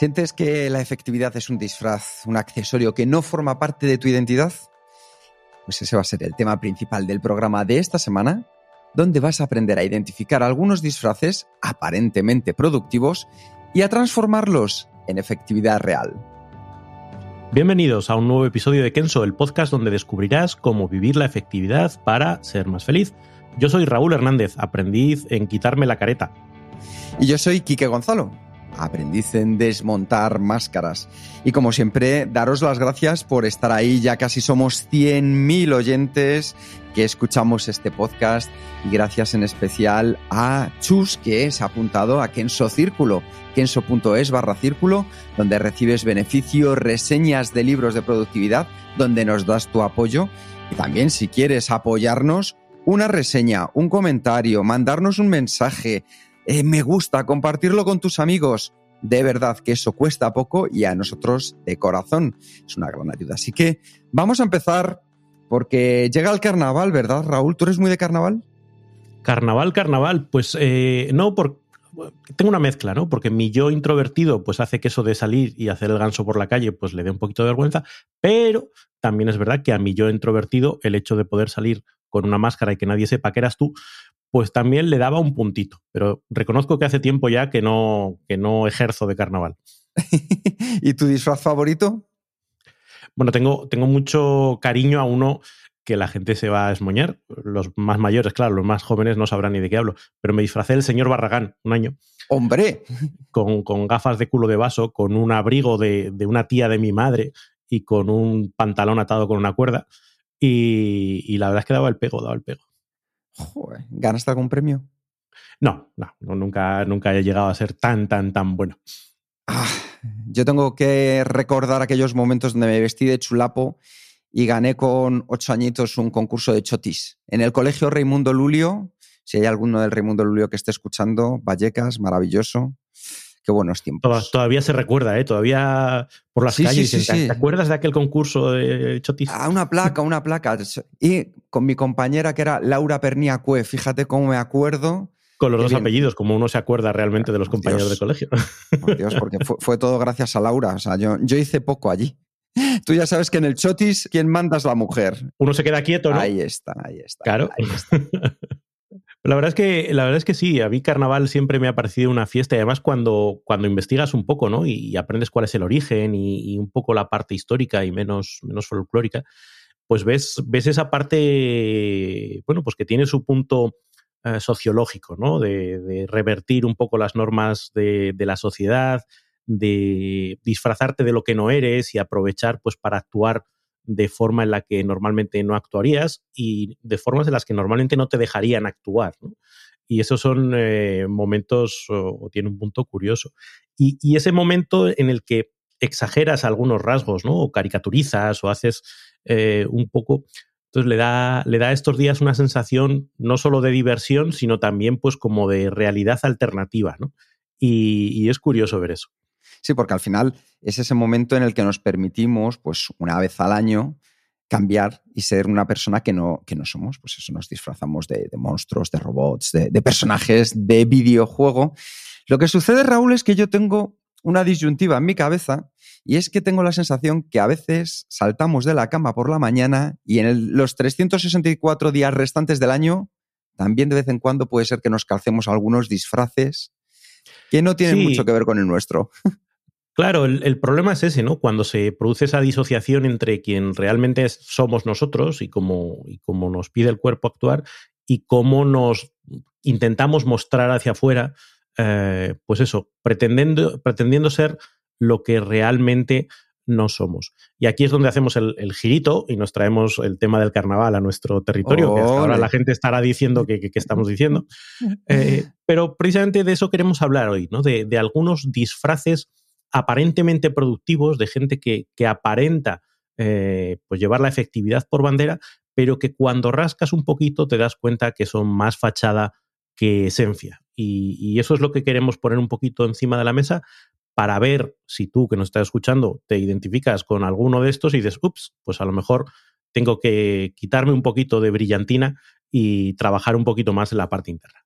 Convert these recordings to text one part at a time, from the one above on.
¿Sientes que la efectividad es un disfraz, un accesorio que no forma parte de tu identidad? Pues ese va a ser el tema principal del programa de esta semana, donde vas a aprender a identificar algunos disfraces aparentemente productivos y a transformarlos en efectividad real. Bienvenidos a un nuevo episodio de Kenso, el podcast donde descubrirás cómo vivir la efectividad para ser más feliz. Yo soy Raúl Hernández, aprendiz en quitarme la careta. Y yo soy Quique Gonzalo, aprendiz en desmontar máscaras. Y como siempre, daros las gracias por estar ahí. Ya casi somos 100.000 oyentes que escuchamos este podcast. Gracias en especial a Chus, que se ha apuntado a Kenso Círculo, kenso.es barra círculo, donde recibes beneficios, reseñas de libros de productividad, donde nos das tu apoyo. Y también si quieres apoyarnos, una reseña, un comentario, mandarnos un mensaje, eh, me gusta, compartirlo con tus amigos. De verdad que eso cuesta poco y a nosotros de corazón es una gran ayuda. Así que vamos a empezar porque llega el carnaval, ¿verdad, Raúl? ¿Tú eres muy de carnaval? Carnaval, carnaval, pues eh, no, por, tengo una mezcla, ¿no? Porque mi yo introvertido, pues hace que eso de salir y hacer el ganso por la calle, pues le dé un poquito de vergüenza, pero también es verdad que a mi yo introvertido, el hecho de poder salir con una máscara y que nadie sepa que eras tú, pues también le daba un puntito. Pero reconozco que hace tiempo ya que no, que no ejerzo de carnaval. ¿Y tu disfraz favorito? Bueno, tengo, tengo mucho cariño a uno que la gente se va a esmoñar. Los más mayores, claro, los más jóvenes no sabrán ni de qué hablo. Pero me disfracé del señor Barragán un año. ¡Hombre! Con, con gafas de culo de vaso, con un abrigo de, de, una tía de mi madre y con un pantalón atado con una cuerda. Y, y la verdad es que daba el pego, daba el pego. Joder, ¿Ganaste algún premio? No, no, no, nunca, nunca he llegado a ser tan, tan, tan bueno. Ah, yo tengo que recordar aquellos momentos donde me vestí de chulapo y gané con ocho añitos un concurso de chotis. En el colegio Raimundo Lulio, si hay alguno del Raimundo Lulio que esté escuchando, Vallecas, maravilloso. Qué buenos tiempos. Todavía se recuerda, ¿eh? Todavía por las Sí, calles. sí, sí, dicen. ¿Te acuerdas de aquel concurso de chotis? Ah, una placa, una placa. Y con mi compañera que era Laura Perniacue, fíjate cómo me acuerdo. Con los qué dos bien. apellidos, como uno se acuerda realmente de los compañeros Dios. de colegio. Por Dios, porque fue, fue todo gracias a Laura. O sea, yo, yo hice poco allí. Tú ya sabes que en el chotis quien manda es la mujer. Uno se queda quieto, ¿no? Ahí está, ahí está. Claro. ahí está. La verdad es que, la verdad es que sí, a mí carnaval siempre me ha parecido una fiesta y además cuando, cuando investigas un poco, ¿no? Y, aprendes cuál es el origen y, un poco la parte histórica y menos, menos folclórica, pues ves, ves esa parte, bueno, pues que tiene su punto eh, sociológico, ¿no? De, de, revertir un poco las normas de, de la sociedad, de disfrazarte de lo que no eres y aprovechar pues para actuar de forma en la que normalmente no actuarías y de formas en las que normalmente no te dejarían actuar. Y esos son eh, momentos, o, tiene un punto curioso. Y, ese momento en el que exageras algunos rasgos, ¿no? O caricaturizas o haces eh, un poco. Entonces le da, le da a estos días una sensación no solo de diversión, sino también pues como de realidad alternativa, ¿no? Y es curioso ver eso. Sí, porque al final es ese momento en el que nos permitimos, pues una vez al año, cambiar y ser una persona que no, que no somos. Pues eso nos disfrazamos de, de monstruos, de robots, de, de, personajes de videojuego. Lo que sucede, Raúl, es que yo tengo una disyuntiva en mi cabeza y es que tengo la sensación que a veces saltamos de la cama por la mañana y en el, los 364 días restantes del año también de vez en cuando puede ser que nos calcemos algunos disfraces que no tienen sí. mucho que ver con el nuestro. Claro, el, el, problema es ese, ¿no? Cuando se produce esa disociación entre quien realmente es, somos nosotros y cómo, y cómo nos pide el cuerpo actuar y cómo nos intentamos mostrar hacia afuera, eh, pues eso, pretendiendo, pretendiendo ser lo que realmente no somos. Y aquí es donde hacemos el, girito y nos traemos el tema del carnaval a nuestro territorio, que hasta ahora la gente estará diciendo que, estamos diciendo. Eh, pero precisamente de eso queremos hablar hoy, ¿no? de, algunos disfraces aparentemente productivos de gente que, aparenta eh, pues llevar la efectividad por bandera, pero que cuando rascas un poquito te das cuenta que son más fachada que esencia. y, eso es lo que queremos poner un poquito encima de la mesa para ver si tú que nos estás escuchando te identificas con alguno de estos y dices, ups, pues a lo mejor tengo que quitarme un poquito de brillantina y trabajar un poquito más en la parte interna.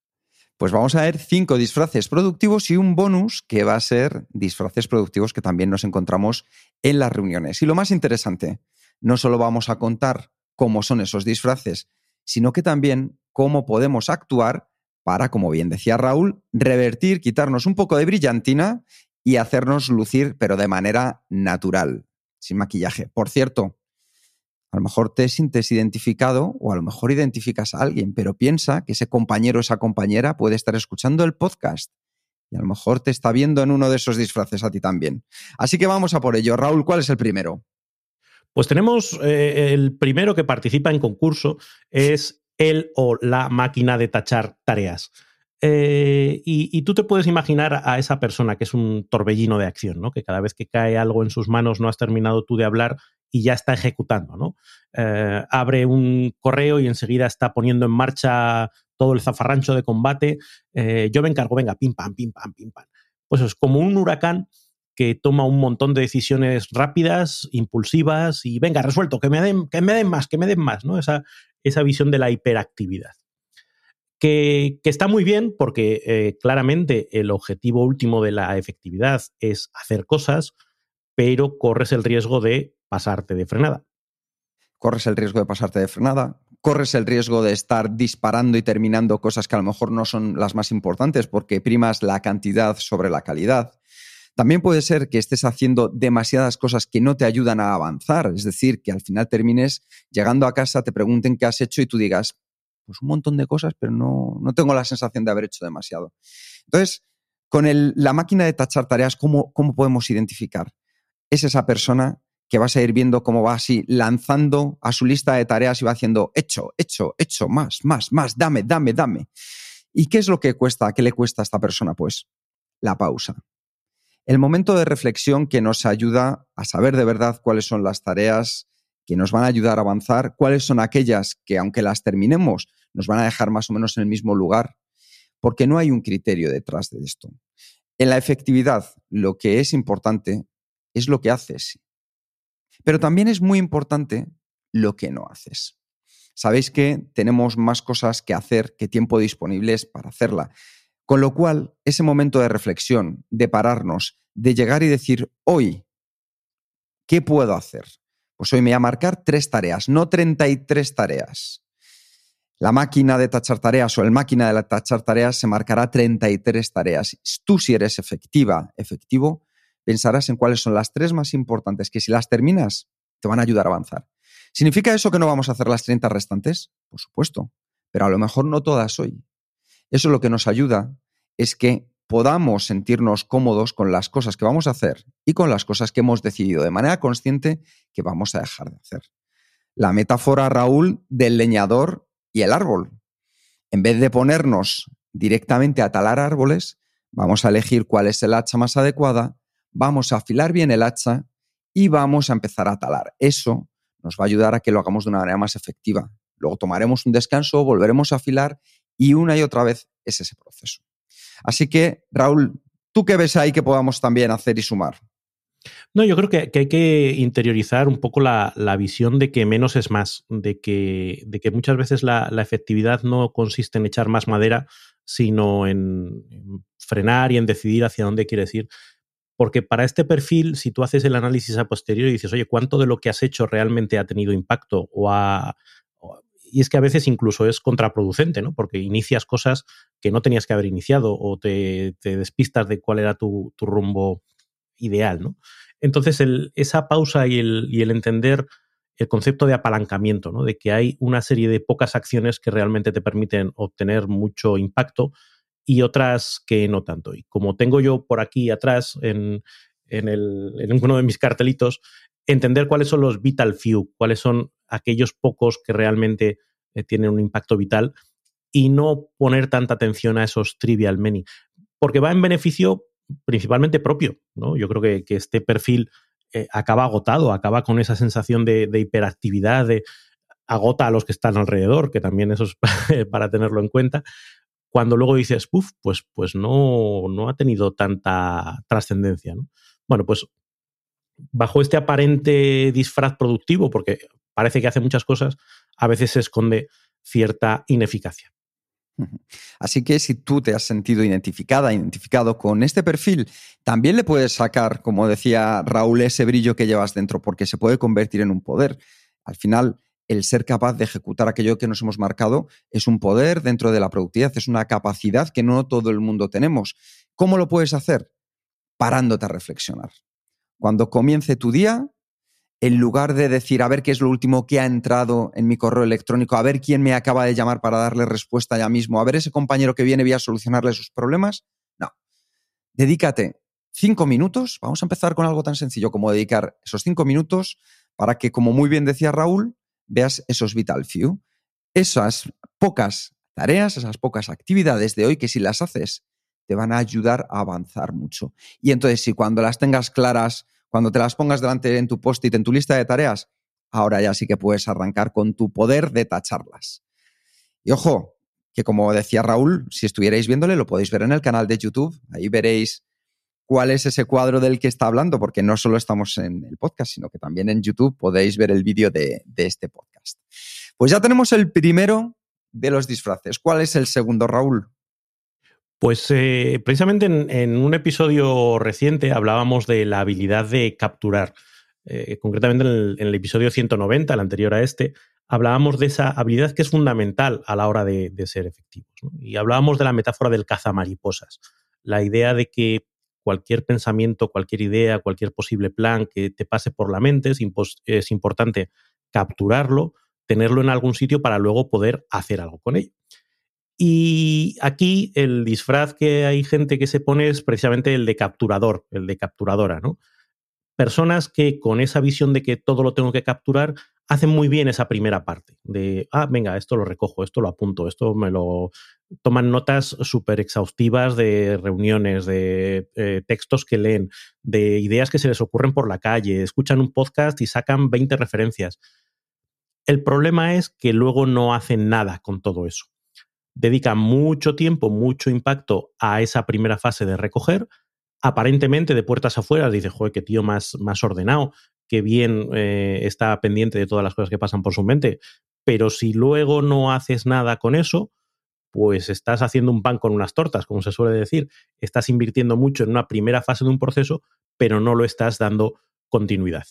Pues vamos a ver cinco disfraces productivos y un bonus que va a ser disfraces productivos que también nos encontramos en las reuniones. Y lo más interesante, no solo vamos a contar cómo son esos disfraces, sino que también cómo podemos actuar para, como bien decía Raúl, revertir, quitarnos un poco de brillantina y hacernos lucir, pero de manera natural, sin maquillaje. Por cierto, a lo mejor te sientes identificado o a lo mejor identificas a alguien, pero piensa que ese compañero o esa compañera puede estar escuchando el podcast y a lo mejor te está viendo en uno de esos disfraces a ti también. Así que vamos a por ello. Raúl, ¿cuál es el primero? Pues tenemos eh, el primero que participa en concurso, es el o la máquina de tachar tareas. Eh, y, tú te puedes imaginar a esa persona que es un torbellino de acción, ¿no? Que cada vez que cae algo en sus manos no has terminado tú de hablar y ya está ejecutando, ¿no? Eh, abre un correo y enseguida está poniendo en marcha todo el zafarrancho de combate. Eh, yo me encargo, venga, pim pam, pim pam, pim pam. Pues es como un huracán que toma un montón de decisiones rápidas, impulsivas y venga, resuelto, que me den, que me den más, que me den más, ¿no? Esa, esa visión de la hiperactividad que, está muy bien porque eh, claramente el objetivo último de la efectividad es hacer cosas, pero corres el riesgo de pasarte de frenada. Corres el riesgo de pasarte de frenada, corres el riesgo de estar disparando y terminando cosas que a lo mejor no son las más importantes porque primas la cantidad sobre la calidad. También puede ser que estés haciendo demasiadas cosas que no te ayudan a avanzar, es decir, que al final termines llegando a casa, te pregunten qué has hecho y tú digas, pues un montón de cosas, pero no, no tengo la sensación de haber hecho demasiado. Entonces, con la máquina de tachar tareas, ¿cómo, ¿cómo podemos identificar? Es esa persona que vas a ir viendo cómo va así lanzando a su lista de tareas y va haciendo hecho, hecho, hecho, más, más, más, dame, dame, dame. ¿Y qué es lo que cuesta? ¿Qué le cuesta a esta persona? Pues la pausa. El momento de reflexión que nos ayuda a saber de verdad cuáles son las tareas que nos van a ayudar a avanzar, cuáles son aquellas que, aunque las terminemos, nos van a dejar más o menos en el mismo lugar, porque no hay un criterio detrás de esto. En la efectividad, lo que es importante es lo que haces, pero también es muy importante lo que no haces. Sabéis que tenemos más cosas que hacer que tiempo disponibles para hacerla. Con lo cual, ese momento de reflexión, de pararnos, de llegar y decir, hoy, ¿qué puedo hacer? Pues hoy me voy a marcar tres tareas, no 33 tareas. La máquina de tachar tareas o el máquina de tachar tareas se marcará 33 tareas. Tú si eres efectiva, efectivo, pensarás en cuáles son las tres más importantes que si las terminas te van a ayudar a avanzar. ¿Significa eso que no vamos a hacer las 30 restantes? Por supuesto, pero a lo mejor no todas hoy. Eso lo que nos ayuda es que podamos sentirnos cómodos con las cosas que vamos a hacer y con las cosas que hemos decidido de manera consciente que vamos a dejar de hacer. La metáfora, Raúl, del leñador y el árbol. En vez de ponernos directamente a talar árboles, vamos a elegir cuál es el hacha más adecuada, vamos a afilar bien el hacha y vamos a empezar a talar. Eso nos va a ayudar a que lo hagamos de una manera más efectiva. Luego tomaremos un descanso, volveremos a afilar y una y otra vez es ese proceso. Así que, Raúl, ¿tú qué ves ahí que podamos también hacer y sumar? No, yo creo que, hay que interiorizar un poco la, visión de que menos es más, de que, de que muchas veces la, efectividad no consiste en echar más madera, sino en, frenar y en decidir hacia dónde quieres ir. Porque para este perfil, si tú haces el análisis a posteriori y dices, oye, ¿cuánto de lo que has hecho realmente ha tenido impacto o ha, y es que a veces incluso es contraproducente, ¿no? Porque inicias cosas que no tenías que haber iniciado o te, despistas de cuál era tu, rumbo ideal, ¿no? Entonces, esa pausa y el, entender el concepto de apalancamiento, ¿no? De que hay una serie de pocas acciones que realmente te permiten obtener mucho impacto y otras que no tanto. Y como tengo yo por aquí atrás en, en, el, en uno de mis cartelitos, entender cuáles son los vital few, cuáles son aquellos pocos que realmente eh, tienen un impacto vital y no poner tanta atención a esos trivial many, porque va en beneficio principalmente propio. ¿no? Yo creo que, este perfil eh, acaba agotado, acaba con esa sensación de, hiperactividad, de, agota a los que están alrededor, que también eso es para tenerlo en cuenta. Cuando luego dices, puff, pues, pues no, no ha tenido tanta trascendencia. ¿no? Bueno, pues bajo este aparente disfraz productivo, porque parece que hace muchas cosas, a veces se esconde cierta ineficacia. Así que si tú te has sentido identificada, identificado con este perfil, también le puedes sacar, como decía Raúl, ese brillo que llevas dentro, porque se puede convertir en un poder. Al final, el ser capaz de ejecutar aquello que nos hemos marcado es un poder dentro de la productividad, es una capacidad que no todo el mundo tenemos. ¿Cómo lo puedes hacer? Parándote a reflexionar. Cuando comience tu día, en lugar de decir, a ver qué es lo último que ha entrado en mi correo electrónico, a ver quién me acaba de llamar para darle respuesta ya mismo, a ver ese compañero que viene voy a solucionarle sus problemas, no. Dedícate cinco minutos, vamos a empezar con algo tan sencillo como dedicar esos cinco minutos para que, como muy bien decía Raúl, veas esos vital few, esas pocas tareas, esas pocas actividades de hoy que si las haces te van a ayudar a avanzar mucho. Y entonces, si cuando las tengas claras, cuando te las pongas delante en tu post-it, en tu lista de tareas, ahora ya sí que puedes arrancar con tu poder de tacharlas. Y ojo, que como decía Raúl, si estuvierais viéndole, lo podéis ver en el canal de YouTube. Ahí veréis cuál es ese cuadro del que está hablando, porque no solo estamos en el podcast, sino que también en YouTube podéis ver el vídeo de, este podcast. Pues ya tenemos el primero de los disfraces. ¿Cuál es el segundo, Raúl? Pues eh, precisamente en, un episodio reciente hablábamos de la habilidad de capturar. Eh, concretamente en el, episodio 190, el anterior a este, hablábamos de esa habilidad que es fundamental a la hora de, ser efectivos. Y hablábamos de la metáfora del cazamariposas. La idea de que cualquier pensamiento, cualquier idea, cualquier posible plan que te pase por la mente, es, importante capturarlo, tenerlo en algún sitio para luego poder hacer algo con ello. Y aquí el disfraz que hay gente que se pone es precisamente el de capturador, el de capturadora, ¿no? Personas que con esa visión de que todo lo tengo que capturar, hacen muy bien esa primera parte de, ah, venga, esto lo recojo, esto lo apunto, esto me lo... Toman notas súper exhaustivas de reuniones, de eh, textos que leen, de ideas que se les ocurren por la calle, escuchan un podcast y sacan 20 referencias. El problema es que luego no hacen nada con todo eso dedica mucho tiempo, mucho impacto a esa primera fase de recoger. Aparentemente, de puertas afuera, dice, joder, qué tío más, más ordenado, qué bien eh, está pendiente de todas las cosas que pasan por su mente. Pero si luego no haces nada con eso, pues estás haciendo un pan con unas tortas, como se suele decir. Estás invirtiendo mucho en una primera fase de un proceso, pero no lo estás dando continuidad.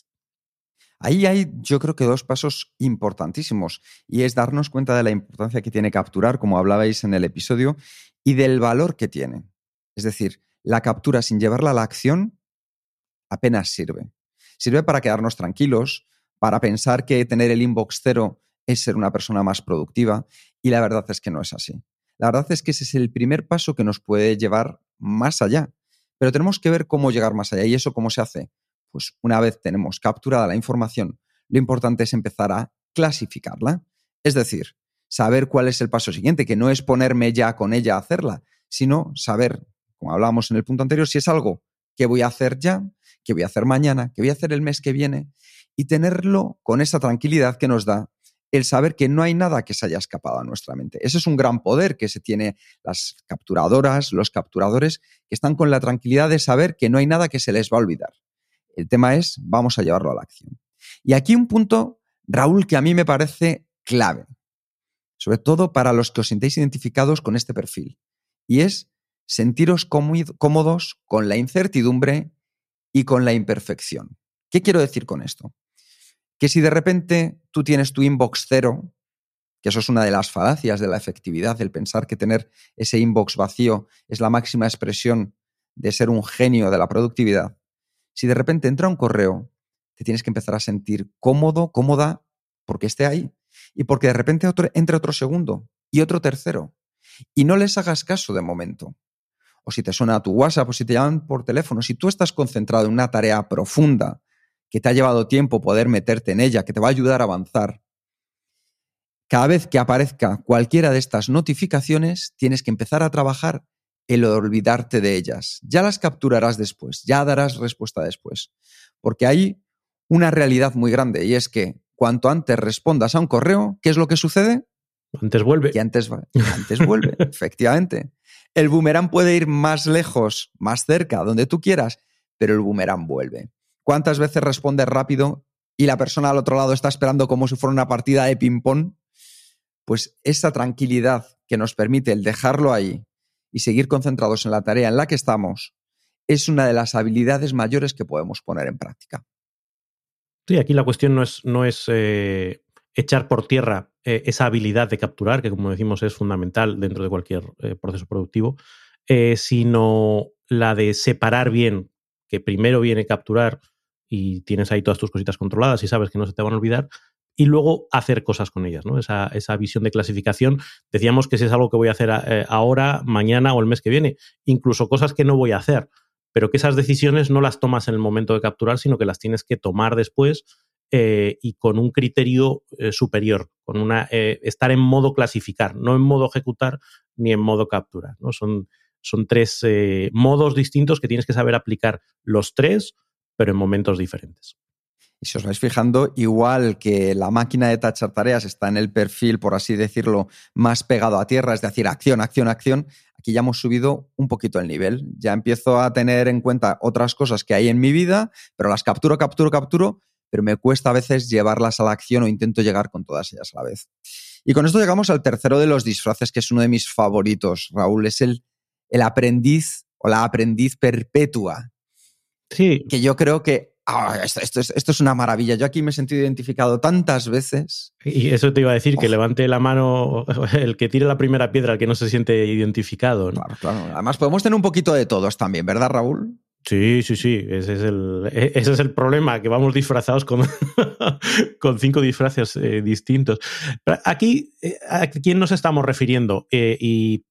Ahí hay, yo creo que dos pasos importantísimos y es darnos cuenta de la importancia que tiene capturar, como hablabais en el episodio, y del valor que tiene. Es decir, la captura sin llevarla a la acción apenas sirve. Sirve para quedarnos tranquilos, para pensar que tener el inbox cero es ser una persona más productiva y la verdad es que no es así. La verdad es que ese es el primer paso que nos puede llevar más allá. Pero tenemos que ver cómo llegar más allá y eso cómo se hace pues una vez tenemos capturada la información, lo importante es empezar a clasificarla. Es decir, saber cuál es el paso siguiente, que no es ponerme ya con ella a hacerla, sino saber, como hablábamos en el punto anterior, si es algo que voy a hacer ya, que voy a hacer mañana, que voy a hacer el mes que viene, y tenerlo con esa tranquilidad que nos da el saber que no hay nada que se haya escapado a nuestra mente. Ese es un gran poder que se tiene las capturadoras, los capturadores, que están con la tranquilidad de saber que no hay nada que se les va a olvidar. El tema es, vamos a llevarlo a la acción. Y aquí un punto, Raúl, que a mí me parece clave, sobre todo para los que os sintéis identificados con este perfil, y es sentiros cómodos con la incertidumbre y con la imperfección. ¿Qué quiero decir con esto? Que si de repente tú tienes tu inbox cero, que eso es una de las falacias de la efectividad, el pensar que tener ese inbox vacío es la máxima expresión de ser un genio de la productividad, si de repente entra un correo, te tienes que empezar a sentir cómodo, cómoda, porque esté ahí. Y porque de repente otro, entre otro segundo y otro tercero. Y no les hagas caso de momento. o si te suena tu WhatsApp, o si te llaman por teléfono, si tú estás concentrado en una tarea profunda que te ha llevado tiempo poder meterte en ella, que te va a ayudar a avanzar, cada vez que aparezca cualquiera de estas notificaciones, tienes que empezar a trabajar el olvidarte de ellas. Ya las capturarás después, ya darás respuesta después. Porque hay una realidad muy grande y es que cuanto antes respondas a un correo, ¿qué es lo que sucede? Antes vuelve. Que antes, antes vuelve, efectivamente. El boomerang puede ir más lejos, más cerca, donde tú quieras, pero el boomerang vuelve. ¿Cuántas veces respondes rápido y la persona al otro lado está esperando como si fuera una partida de ping-pong? Pues esa tranquilidad que nos permite el dejarlo ahí y seguir concentrados en la tarea en la que estamos es una de las habilidades mayores que podemos poner en práctica. Sí, aquí la cuestión no es, no es eh, echar por tierra eh, esa habilidad de capturar, que como decimos es fundamental dentro de cualquier eh, proceso productivo, sino la de separar bien, que primero viene capturar y tienes ahí todas tus cositas controladas y sabes que no se te van a olvidar, y luego hacer cosas con ellas, ¿no? Esa, esa, visión de clasificación. Decíamos que si es algo que voy a hacer ahora, mañana o el mes que viene, incluso cosas que no voy a hacer pero que esas decisiones no las tomas en el momento de capturar, sino que las tienes que tomar después eh, y con un criterio eh, superior, con una eh, estar en modo clasificar, no en modo ejecutar ni en modo capturar. ¿no? Son, son tres modos distintos que tienes que saber aplicar los tres, pero en momentos diferentes. Y si os vais fijando, igual que la máquina de tachar tareas está en el perfil, por así decirlo, más pegado a tierra, es decir, acción, acción, acción, aquí ya hemos subido un poquito el nivel. Ya empiezo a tener en cuenta otras cosas que hay en mi vida, pero las capturo, capturo, capturo, pero me cuesta a veces llevarlas a la acción o intento llegar con todas ellas a la vez. Y con esto llegamos al tercero de los disfraces, que es uno de mis favoritos, Raúl, es el, el aprendiz o la aprendiz perpetua. Sí. Que yo creo que Ah, esto, es, una maravilla. Yo aquí me he sentido identificado tantas veces. Y eso te iba a decir, que levante la mano el que tire la primera piedra, el que no se siente identificado. Claro, claro. Además, podemos tener un poquito de todos también, ¿verdad, Raúl? Sí, sí, sí. Ese es el, e, ese es el problema, que vamos disfrazados con, con cinco disfraces eh, distintos. aquí, eh, ¿a quién nos estamos refiriendo? Eh, y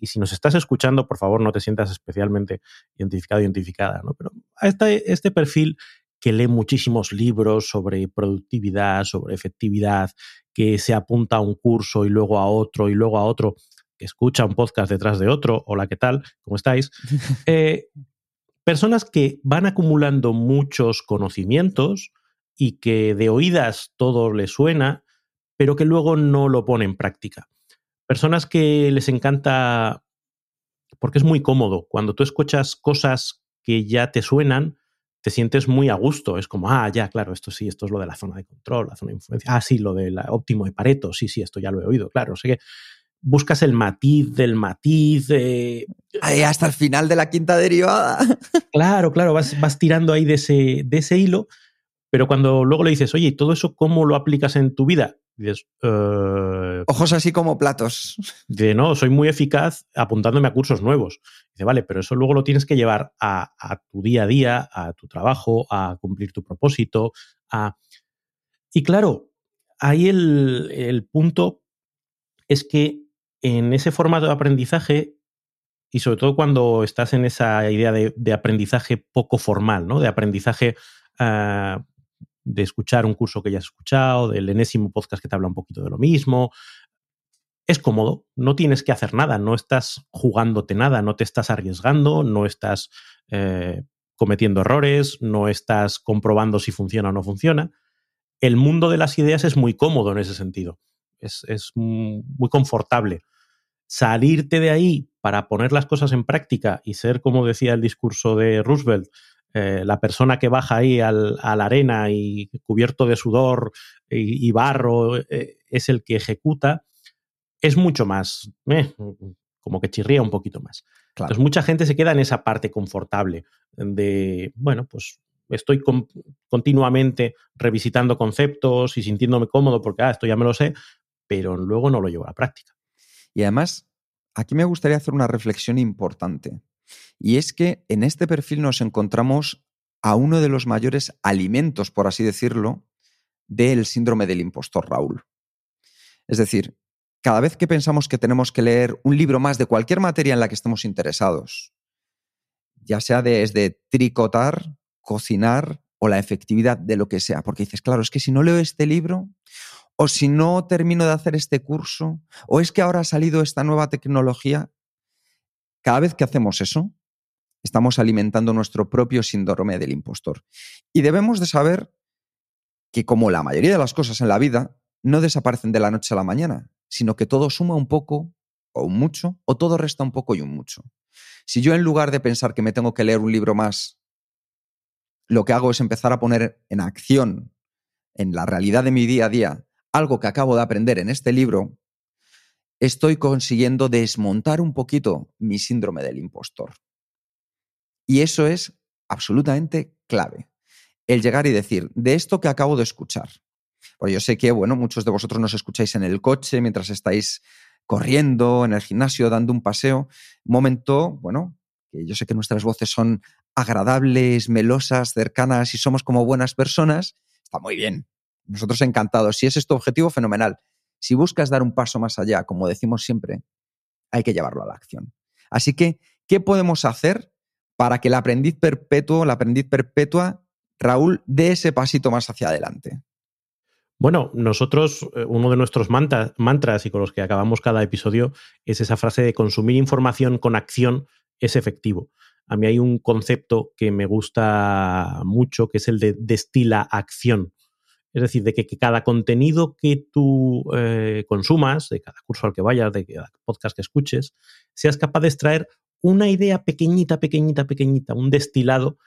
y si nos estás escuchando, por favor, no te sientas especialmente identificado, identificada, ¿no? Pero a este, este perfil que lee muchísimos libros sobre productividad, sobre efectividad, que se apunta a un curso y luego a otro y luego a otro, que escucha un podcast detrás de otro, hola, ¿qué tal? ¿Cómo estáis? Eh, personas que van acumulando muchos conocimientos y que de oídas todo les suena, pero que luego no lo ponen en práctica. Personas que les encanta, porque es muy cómodo, cuando tú escuchas cosas que ya te suenan, te sientes muy a gusto. Es como, ah, ya, claro, esto sí, esto es lo de la zona de control, la zona de influencia. Ah, sí, lo del óptimo de Pareto, sí, sí, esto ya lo he oído, claro. O sea que buscas el matiz del matiz. hasta el final de la quinta derivada. Claro, claro, vas, vas tirando ahí de ese, de ese hilo, pero cuando luego le dices, oye, ¿y todo eso cómo lo aplicas en tu vida? Dices, eh, Ojos así como platos. De no, soy muy eficaz apuntándome a cursos nuevos. Dice, vale, pero eso luego lo tienes que llevar a, tu día a día, a tu trabajo, a cumplir tu propósito. A... Y claro, ahí el, punto es que en ese formato de aprendizaje, y sobre todo cuando estás en esa idea de, aprendizaje poco formal, ¿no? De aprendizaje ah, de escuchar un curso que ya has escuchado, del enésimo podcast que te habla un poquito de lo mismo. Es cómodo, no tienes que hacer nada, no estás jugándote nada, no te estás arriesgando, no estás eh, cometiendo errores, no estás comprobando si funciona o no funciona. El mundo de las ideas es muy cómodo en ese sentido, es, es muy confortable. Salirte de ahí para poner las cosas en práctica y ser, como decía el discurso de Roosevelt, eh, la persona que baja ahí a la arena y cubierto de sudor y, barro eh, es el que ejecuta, es mucho más, eh, como que chirría un poquito más. Entonces mucha gente se queda en esa parte confortable de, bueno, pues estoy continuamente revisitando conceptos y sintiéndome cómodo porque, ah, esto ya me lo sé, pero luego no lo llevo a la práctica. Y además, aquí me gustaría hacer una reflexión importante. Y es que en este perfil nos encontramos a uno de los mayores alimentos, por así decirlo, del síndrome del impostor, Raúl. Es decir, cada vez que pensamos que tenemos que leer un libro más de cualquier materia en la que estemos interesados, ya sea desde tricotar, cocinar o la efectividad de lo que sea, porque dices, claro, es que si no leo este libro, o si no termino de hacer este curso, o es que ahora ha salido esta nueva tecnología, cada vez que hacemos eso, estamos alimentando nuestro propio síndrome del impostor. Y debemos de saber que como la mayoría de las cosas en la vida, no desaparecen de la noche a la mañana, sino que todo suma un poco o un mucho, o todo resta un poco y un mucho. Si yo en lugar de pensar que me tengo que leer un libro más, lo que hago es empezar a poner en acción, en la realidad de mi día a día, algo que acabo de aprender en este libro, estoy consiguiendo desmontar un poquito mi síndrome del impostor. Y eso es absolutamente clave. El llegar y decir, de esto que acabo de escuchar. Porque yo sé que, bueno, muchos de vosotros nos escucháis en el coche mientras estáis corriendo, en el gimnasio, dando un paseo. Un momento, bueno, que yo sé que nuestras voces son agradables, melosas, cercanas y somos como buenas personas. Está muy bien. Nosotros encantados. Si es tu objetivo, fenomenal. Si buscas dar un paso más allá, como decimos siempre, hay que llevarlo a la acción. Así que, ¿qué podemos hacer para que el aprendiz perpetuo, la aprendiz perpetua, Raúl, dé ese pasito más hacia adelante? Bueno, nosotros, eh, uno de nuestros mantras y con los que acabamos cada episodio es esa frase de consumir información con acción es efectivo. A mí hay un concepto que me gusta mucho, que es el de destila acción. Es decir, de que, cada contenido que tú eh, consumas, de cada curso al que vayas, de cada podcast que escuches, seas capaz de extraer una idea pequeñita, pequeñita, pequeñita, un destilado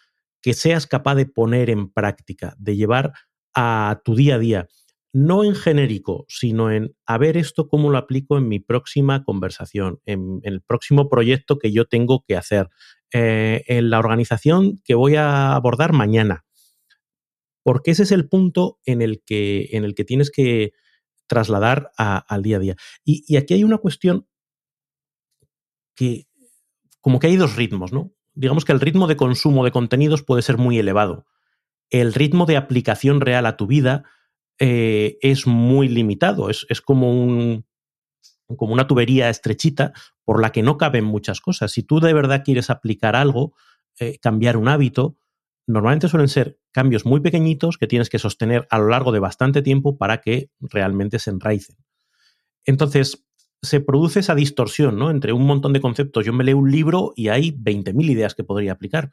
que seas capaz de poner en práctica, de llevar a tu día a día. No en genérico, sino en a ver esto cómo lo aplico en mi próxima conversación, en, el próximo proyecto que yo tengo que hacer, eh, en la organización que voy a abordar mañana porque ese es el punto en el que, en el que tienes que trasladar al día a día. Y, aquí hay una cuestión que, como que hay dos ritmos, ¿no? Digamos que el ritmo de consumo de contenidos puede ser muy elevado. El ritmo de aplicación real a tu vida eh, es muy limitado. Es, como, un, como una tubería estrechita por la que no caben muchas cosas. Si tú de verdad quieres aplicar algo, eh, cambiar un hábito, normalmente suelen ser cambios muy pequeñitos que tienes que sostener a lo largo de bastante tiempo para que realmente se enraicen. Entonces, se produce esa distorsión ¿no? entre un montón de conceptos. Yo me leo un libro y hay 20.000 ideas que podría aplicar.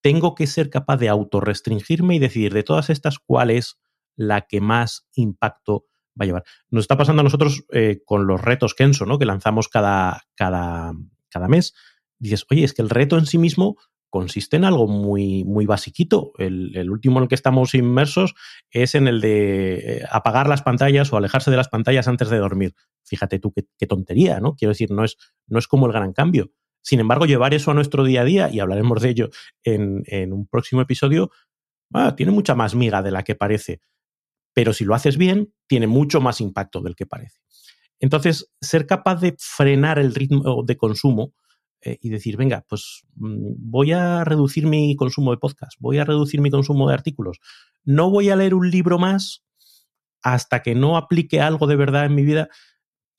Tengo que ser capaz de autorrestringirme y decidir de todas estas cuál es la que más impacto va a llevar. Nos está pasando a nosotros eh, con los retos Kenso, ¿no? que lanzamos cada, cada, cada mes. Dices, oye, es que el reto en sí mismo consiste en algo muy, muy basiquito. El, último en el que estamos inmersos es en el de eh, apagar las pantallas o alejarse de las pantallas antes de dormir. Fíjate tú qué, tontería, ¿no? Quiero decir, no es, no es como el gran cambio. Sin embargo, llevar eso a nuestro día a día, y hablaremos de ello en, un próximo episodio, ah, tiene mucha más miga de la que parece. Pero si lo haces bien, tiene mucho más impacto del que parece. Entonces, ser capaz de frenar el ritmo de consumo eh, y decir, venga, pues mm, voy a reducir mi consumo de podcast, voy a reducir mi consumo de artículos, no voy a leer un libro más hasta que no aplique algo de verdad en mi vida.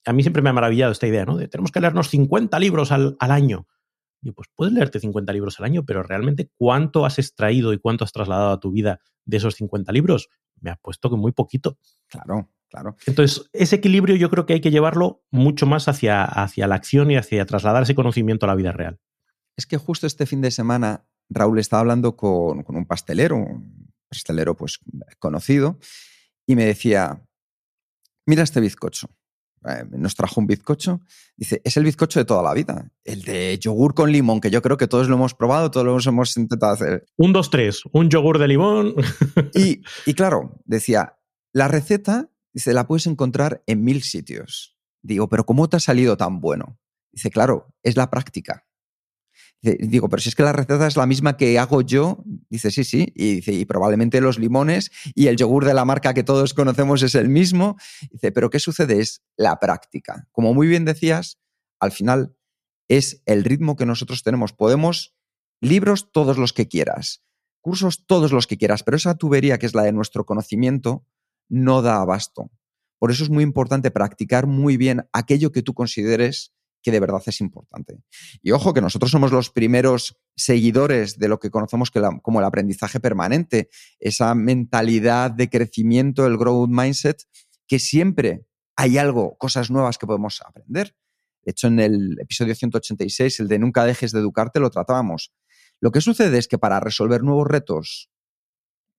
A mí siempre me ha maravillado esta idea, ¿no? De tenemos que leernos 50 libros al, al año. Y pues puedes leerte 50 libros al año, pero realmente cuánto has extraído y cuánto has trasladado a tu vida de esos 50 libros, me ha puesto que muy poquito. Claro, Claro. Entonces, ese equilibrio yo creo que hay que llevarlo mucho más hacia, hacia la acción y hacia trasladar ese conocimiento a la vida real. Es que justo este fin de semana Raúl estaba hablando con, un pastelero, un pastelero pues conocido, y me decía, mira este bizcocho. Eh, nos trajo un bizcocho. Dice, es el bizcocho de toda la vida. El de yogur con limón, que yo creo que todos lo hemos probado, todos lo hemos intentado hacer. Un, dos, tres, un yogur de limón. y, y claro, decía, la receta Dice, la puedes encontrar en mil sitios. Digo, pero ¿cómo te ha salido tan bueno? Dice, claro, es la práctica. digo, pero si es que la receta es la misma que hago yo, dice, sí, sí, y dice, y probablemente los limones y el yogur de la marca que todos conocemos es el mismo. Dice, pero ¿qué sucede? Es la práctica. Como muy bien decías, al final es el ritmo que nosotros tenemos. Podemos, libros todos los que quieras, cursos todos los que quieras, pero esa tubería que es la de nuestro conocimiento, no da abasto. Por eso es muy importante practicar muy bien aquello que tú consideres que de verdad es importante. Y ojo, que nosotros somos los primeros seguidores de lo que conocemos como el aprendizaje permanente, esa mentalidad de crecimiento, el growth mindset, que siempre hay algo, cosas nuevas que podemos aprender. De hecho, en el episodio 186, el de Nunca dejes de educarte, lo tratábamos. Lo que sucede es que para resolver nuevos retos,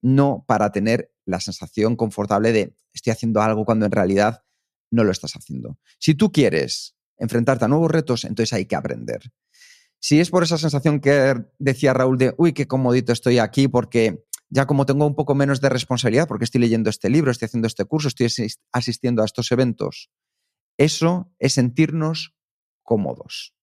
no para tener la sensación confortable de estoy haciendo algo cuando en realidad no lo estás haciendo. Si tú quieres enfrentarte a nuevos retos, entonces hay que aprender. Si es por esa sensación que decía Raúl de, uy, qué comodito estoy aquí porque ya como tengo un poco menos de responsabilidad porque estoy leyendo este libro, estoy haciendo este curso, estoy asistiendo a estos eventos, eso es sentirnos cómodos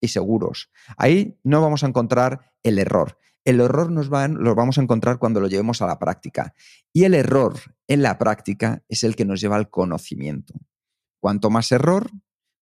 y seguros. Ahí no vamos a encontrar el error. El error nos va, lo vamos a encontrar cuando lo llevemos a la práctica. Y el error en la práctica es el que nos lleva al conocimiento. Cuanto más error,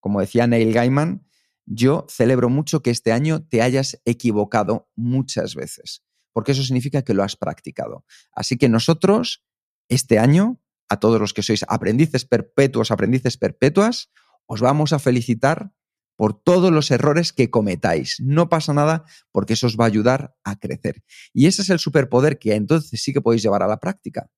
como decía Neil Gaiman, yo celebro mucho que este año te hayas equivocado muchas veces, porque eso significa que lo has practicado. Así que nosotros, este año, a todos los que sois aprendices perpetuos, aprendices perpetuas, os vamos a felicitar por todos los errores que cometáis. No pasa nada porque eso os va a ayudar a crecer. Y ese es el superpoder que entonces sí que podéis llevar a la práctica.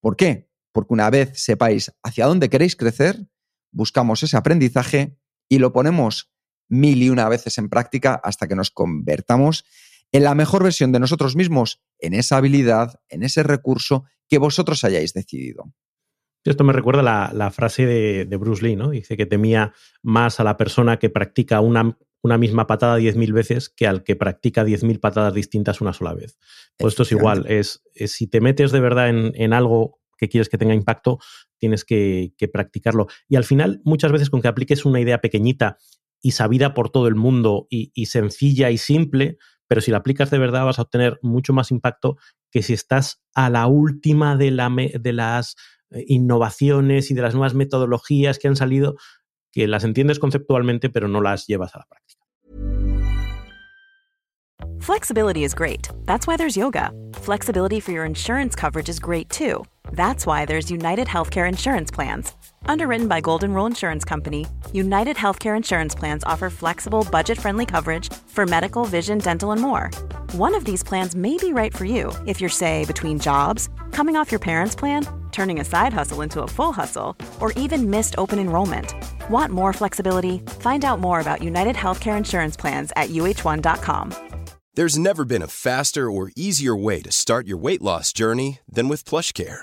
¿Por qué? Porque una vez sepáis hacia dónde queréis crecer, buscamos ese aprendizaje y lo ponemos mil y una veces en práctica hasta que nos convertamos en la mejor versión de nosotros mismos, en esa habilidad, en ese recurso que vosotros hayáis decidido. Esto me recuerda la, frase de, Bruce Lee, ¿no? Dice que temía más a la persona que practica una, una misma patada diez mil veces que al que practica diez mil patadas distintas una sola vez. Pues esto es igual, es, si te metes de verdad en, algo que quieres que tenga impacto, tienes que, practicarlo. Y al final, muchas veces con que apliques una idea pequeñita y sabida por todo el mundo y, y sencilla y simple, pero si la aplicas de verdad vas a obtener mucho más impacto que si estás a la última de, la, de las innovaciones y de las nuevas metodologías que han salido, que las entiendes conceptualmente, pero no las llevas a la práctica. Flexibility is great. That's why there's yoga. Flexibility for your insurance coverage is great too. That's why there's United Healthcare Insurance Plans. Underwritten by Golden Rule Insurance Company, United Healthcare Insurance Plans offer flexible, budget friendly coverage for medical, vision, dental, and more. One of these plans may be right for you if you're, say, between jobs, coming off your parents' plan, turning a side hustle into a full hustle, or even missed open enrollment. Want more flexibility? Find out more about United Healthcare Insurance Plans at uh1.com. There's never been a faster or easier way to start your weight loss journey than with PlushCare.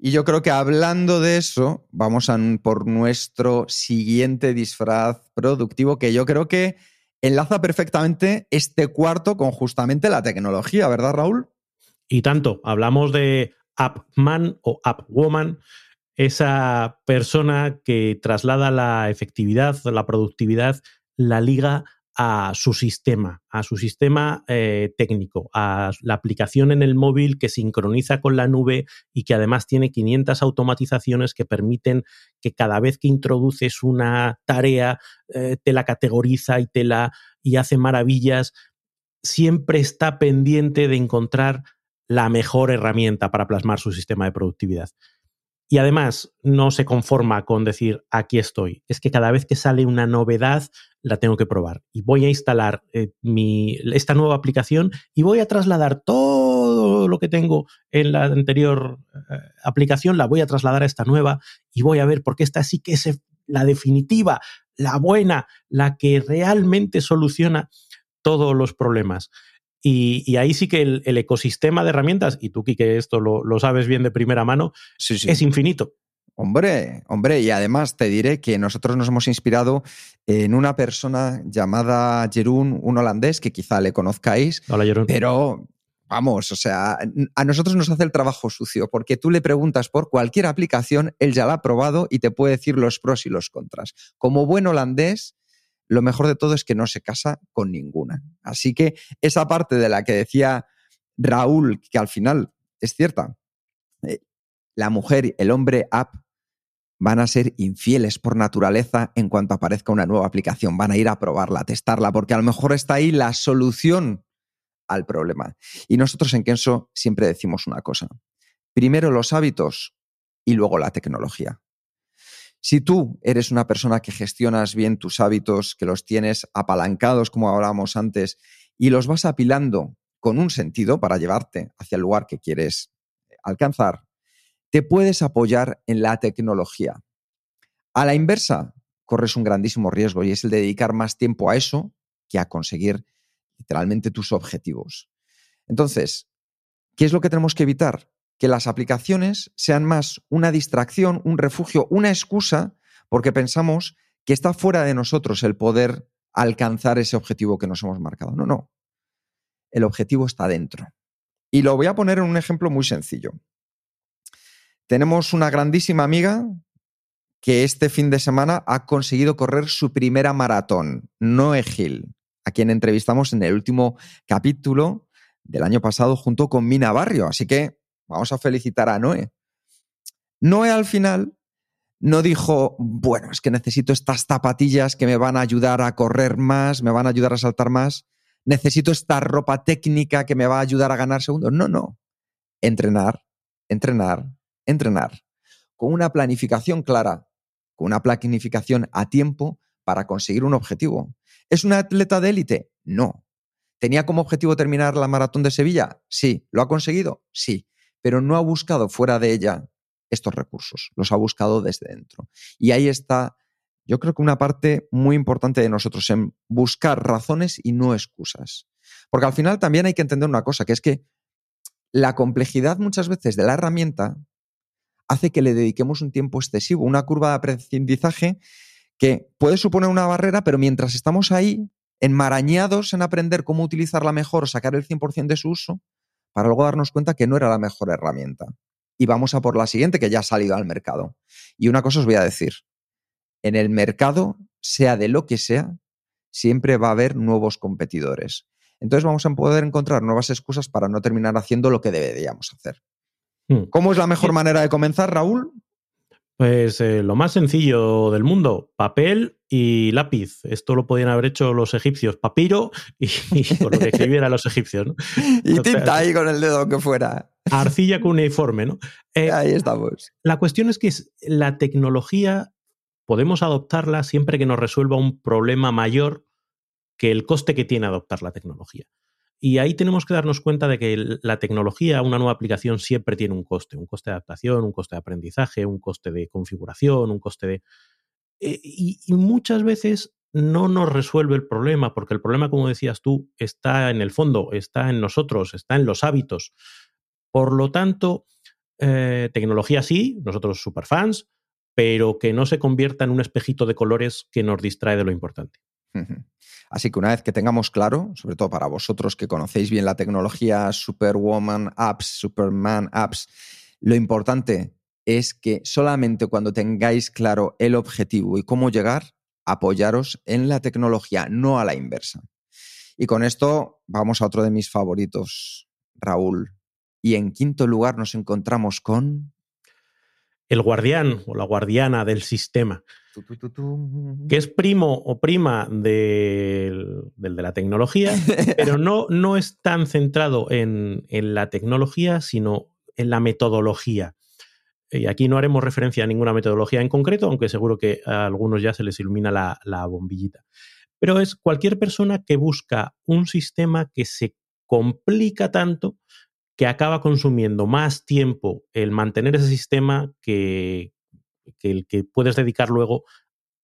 Y yo creo que hablando de eso, vamos a por nuestro siguiente disfraz productivo, que yo creo que enlaza perfectamente este cuarto con justamente la tecnología, ¿verdad, Raúl? Y tanto, hablamos de AppMan o AppWoman, esa persona que traslada la efectividad, la productividad, la liga a su sistema, a su sistema eh, técnico, a la aplicación en el móvil que sincroniza con la nube y que además tiene 500 automatizaciones que permiten que cada vez que introduces una tarea eh, te la categoriza y te la y hace maravillas. Siempre está pendiente de encontrar la mejor herramienta para plasmar su sistema de productividad. Y además no se conforma con decir aquí estoy. Es que cada vez que sale una novedad la tengo que probar. Y voy a instalar eh, mi, esta nueva aplicación y voy a trasladar todo lo que tengo en la anterior eh, aplicación, la voy a trasladar a esta nueva y voy a ver porque esta sí que es la definitiva, la buena, la que realmente soluciona todos los problemas. Y, ahí sí que el, ecosistema de herramientas, y tú, que esto lo, sabes bien de primera mano, es infinito. Hombre, hombre, y además te diré que nosotros nos hemos inspirado en una persona llamada Jerún, un holandés, que quizá le conozcáis. Hola, Jerún. Pero vamos, o sea, a nosotros nos hace el trabajo sucio, porque tú le preguntas por cualquier aplicación, él ya la ha probado y te puede decir los pros y los contras. Como buen holandés, lo mejor de todo es que no se casa con ninguna. Así que esa parte de la que decía Raúl, que al final es cierta, eh, la mujer, el hombre app van a ser infieles por naturaleza en cuanto aparezca una nueva aplicación. Van a ir a probarla, a testarla, porque a lo mejor está ahí la solución al problema. Y nosotros en Kenso siempre decimos una cosa. Primero los hábitos y luego la tecnología. Si tú eres una persona que gestionas bien tus hábitos, que los tienes apalancados, como hablábamos antes, y los vas apilando con un sentido para llevarte hacia el lugar que quieres alcanzar, te puedes apoyar en la tecnología. A la inversa, corres un grandísimo riesgo y es el de dedicar más tiempo a eso que a conseguir literalmente tus objetivos. Entonces, ¿qué es lo que tenemos que evitar? Que las aplicaciones sean más una distracción, un refugio, una excusa, porque pensamos que está fuera de nosotros el poder alcanzar ese objetivo que nos hemos marcado. No, no. El objetivo está dentro. Y lo voy a poner en un ejemplo muy sencillo. Tenemos una grandísima amiga que este fin de semana ha conseguido correr su primera maratón, Noé Gil, a quien entrevistamos en el último capítulo del año pasado junto con Mina Barrio. Así que vamos a felicitar a Noé. Noé al final no dijo, bueno, es que necesito estas zapatillas que me van a ayudar a correr más, me van a ayudar a saltar más, necesito esta ropa técnica que me va a ayudar a ganar segundos. No, no. Entrenar, entrenar, entrenar, con una planificación clara, con una planificación a tiempo para conseguir un objetivo. ¿Es un atleta de élite? No. ¿Tenía como objetivo terminar la maratón de Sevilla? Sí. ¿Lo ha conseguido? Sí. Pero no ha buscado fuera de ella estos recursos, los ha buscado desde dentro. Y ahí está, yo creo que una parte muy importante de nosotros en buscar razones y no excusas. Porque al final también hay que entender una cosa, que es que la complejidad muchas veces de la herramienta hace que le dediquemos un tiempo excesivo, una curva de aprendizaje que puede suponer una barrera, pero mientras estamos ahí, enmarañados en aprender cómo utilizarla mejor sacar el 100% de su uso, para luego darnos cuenta que no era la mejor herramienta. Y vamos a por la siguiente que ya ha salido al mercado. Y una cosa os voy a decir, en el mercado, sea de lo que sea, siempre va a haber nuevos competidores. Entonces vamos a poder encontrar nuevas excusas para no terminar haciendo lo que deberíamos hacer. Hmm. ¿Cómo es la mejor manera de comenzar, Raúl? Pues eh, lo más sencillo del mundo, papel y lápiz. Esto lo podían haber hecho los egipcios, papiro y, por lo que escribieran los egipcios. ¿no? y tinta ahí con el dedo que fuera. Arcilla con uniforme, ¿no? Eh, ahí estamos. La cuestión es que la tecnología podemos adoptarla siempre que nos resuelva un problema mayor que el coste que tiene adoptar la tecnología. Y ahí tenemos que darnos cuenta de que la tecnología, una nueva aplicación, siempre tiene un coste, un coste de adaptación, un coste de aprendizaje, un coste de configuración, un coste de... Eh, y, muchas veces no nos resuelve el problema, porque el problema, como decías tú, está en el fondo, está en nosotros, está en los hábitos. Por lo tanto, eh, tecnología sí, nosotros superfans, pero que no se convierta en un espejito de colores que nos distrae de lo importante. Así que una vez que tengamos claro, sobre todo para vosotros que conocéis bien la tecnología Superwoman Apps, Superman Apps, lo importante es que solamente cuando tengáis claro el objetivo y cómo llegar, apoyaros en la tecnología, no a la inversa. Y con esto vamos a otro de mis favoritos, Raúl. Y en quinto lugar nos encontramos con... El guardián o la guardiana del sistema que es primo o prima del, de la tecnología, pero no, no es tan centrado en, la tecnología, sino en la metodología. Y aquí no haremos referencia a ninguna metodología en concreto, aunque seguro que a algunos ya se les ilumina la, la bombillita. Pero es cualquier persona que busca un sistema que se complica tanto que acaba consumiendo más tiempo el mantener ese sistema que, el que puedes dedicar luego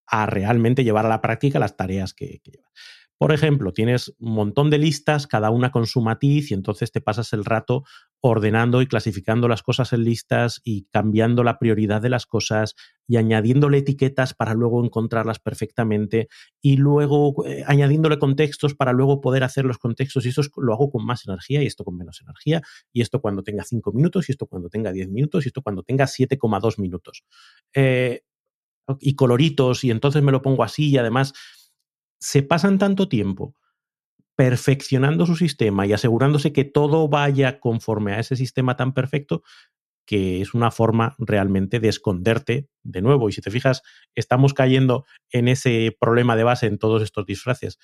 a realmente llevar a la práctica las tareas que, que llevas. Por ejemplo, tienes un montón de listas, cada una con su matiz, y entonces te pasas el rato ordenando y clasificando las cosas en listas y cambiando la prioridad de las cosas y añadiéndole etiquetas para luego encontrarlas perfectamente y luego eh, añadiéndole contextos para luego poder hacer los contextos. Y eso lo hago con más energía y esto con menos energía. Y esto cuando tenga 5 minutos y esto cuando tenga 10 minutos y esto cuando tenga 7,2 minutos. Eh, y coloritos y entonces me lo pongo así y además se pasan tanto tiempo perfeccionando su sistema y asegurándose que todo vaya conforme a ese sistema tan perfecto, que es una forma realmente de esconderte de nuevo. Y si te fijas, estamos cayendo en ese problema de base en todos estos disfraces.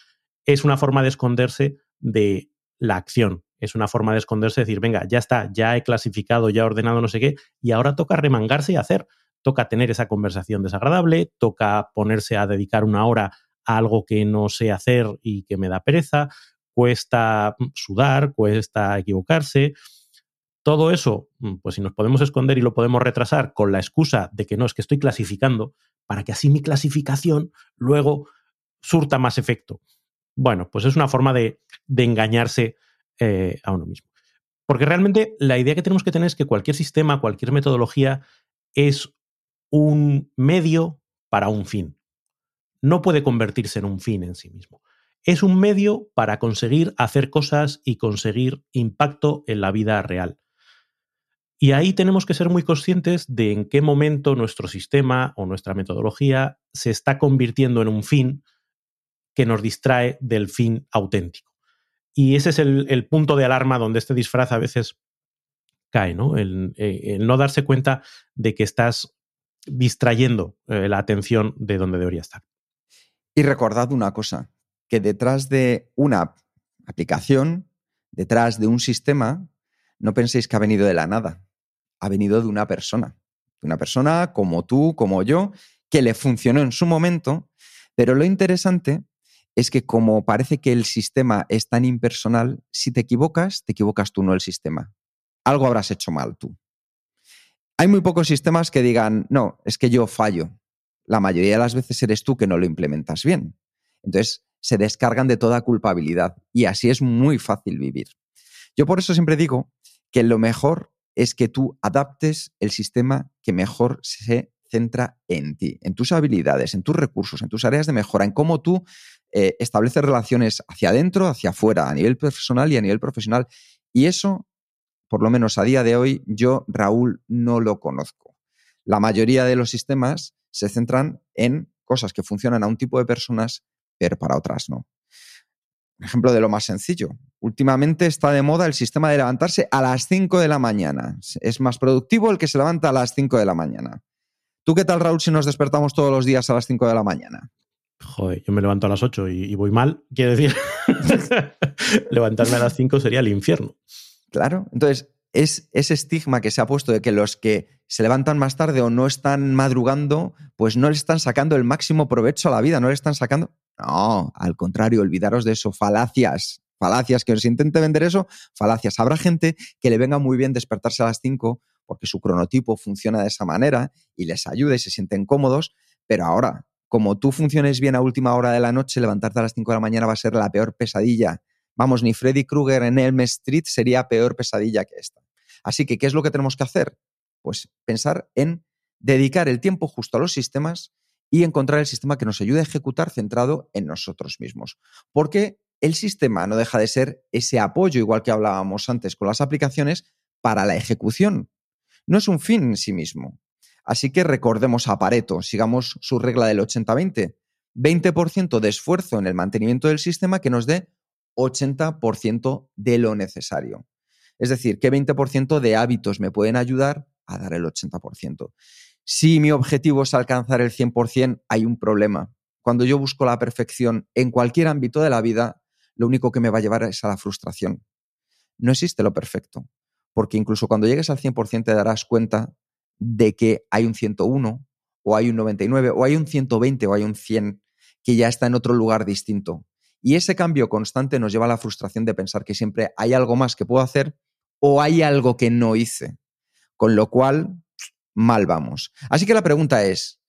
Es una forma de esconderse de la acción. Es una forma de esconderse, decir, venga, ya está, ya he clasificado, ya he ordenado no sé qué, y ahora toca remangarse y hacer. Toca tener esa conversación desagradable, toca ponerse a dedicar una hora algo que no sé hacer y que me da pereza, cuesta sudar, cuesta equivocarse. Todo eso, mm, pues si nos podemos esconder y lo podemos retrasar con la excusa de que no, es que estoy clasificando, para que así mi clasificación luego surta más efecto. Bueno, pues es una forma de, engañarse eh, a uno mismo. Porque realmente la idea que tenemos que tener es que cualquier sistema, cualquier metodología es un medio para un fin. No puede convertirse en un fin en sí mismo. Es un medio para conseguir hacer cosas y conseguir impacto en la vida real. Y ahí tenemos que ser muy conscientes de en qué momento nuestro sistema o nuestra metodología se está convirtiendo en un fin que nos distrae del fin auténtico. Y ese es el, punto de alarma donde este disfraz a veces cae, ¿no? El, eh, no darse cuenta de que estás distrayendo eh, la atención de donde debería estar. Y recordad una cosa, que detrás de una aplicación, detrás de un sistema, no penséis que ha venido de la nada, ha venido de una persona, de una persona como tú, como yo, que le funcionó en su momento, pero lo interesante es que como parece que el sistema es tan impersonal, si te equivocas, te equivocas tú, no el sistema. Algo habrás hecho mal tú. Hay muy pocos sistemas que digan, no, es que yo fallo. La mayoría de las veces eres tú que no lo implementas bien. Entonces, se descargan de toda culpabilidad y así es muy fácil vivir. Yo por eso siempre digo que lo mejor es que tú adaptes el sistema que mejor se centra en ti, en tus habilidades, en tus recursos, en tus áreas de mejora, en cómo tú eh, estableces relaciones hacia adentro, hacia afuera, a nivel personal y a nivel profesional. Y eso, por lo menos a día de hoy, yo, Raúl, no lo conozco. La mayoría de los sistemas se centran en cosas que funcionan a un tipo de personas pero para otras no. ejemplo de lo más sencillo. Últimamente está de moda el sistema de levantarse a las 5 de la mañana. Es más productivo el que se levanta a las 5 de la mañana. ¿Tú qué tal, Raúl, si nos despertamos todos los días a las 5 de la mañana? Joder, yo me levanto a las 8 y, voy mal. Quiere decir, levantarme a las 5 sería el infierno. Claro. Entonces, es ese estigma que se ha puesto de que los que se levantan más tarde o no están madrugando, pues no le están sacando el máximo provecho a la vida, no le están sacando. No, al contrario, olvidaros de eso, falacias, falacias, que os intente vender eso, falacias. Habrá gente que le venga muy bien despertarse a las 5 porque su cronotipo funciona de esa manera y les ayuda y se sienten cómodos, pero ahora, como tú funciones bien a última hora de la noche, levantarte a las 5 de la mañana va a ser la peor pesadilla Vamos, ni Freddy Krueger en Elm Street sería peor pesadilla que esta. Así que, ¿qué es lo que tenemos que hacer? Pues pensar en dedicar el tiempo justo a los sistemas y encontrar el sistema que nos ayude a ejecutar centrado en nosotros mismos. Porque el sistema no deja de ser ese apoyo, igual que hablábamos antes con las aplicaciones, para la ejecución. No es un fin en sí mismo. Así que recordemos a Pareto, sigamos su regla del 80-20. 20% de esfuerzo en el mantenimiento del sistema que nos dé 80% de lo necesario. Es decir, ¿qué 20% de hábitos me pueden ayudar a dar el 80%? Si mi objetivo es alcanzar el 100%, hay un problema. Cuando yo busco la perfección en cualquier ámbito de la vida, lo único que me va a llevar es a la frustración. No existe lo perfecto, porque incluso cuando llegues al 100% te darás cuenta de que hay un 101 o hay un 99 o hay un 120 o hay un 100 que ya está en otro lugar distinto. Y ese cambio constante nos lleva a la frustración de pensar que siempre hay algo más que puedo hacer o hay algo que no hice. Con lo cual, mal vamos. Así que la pregunta es,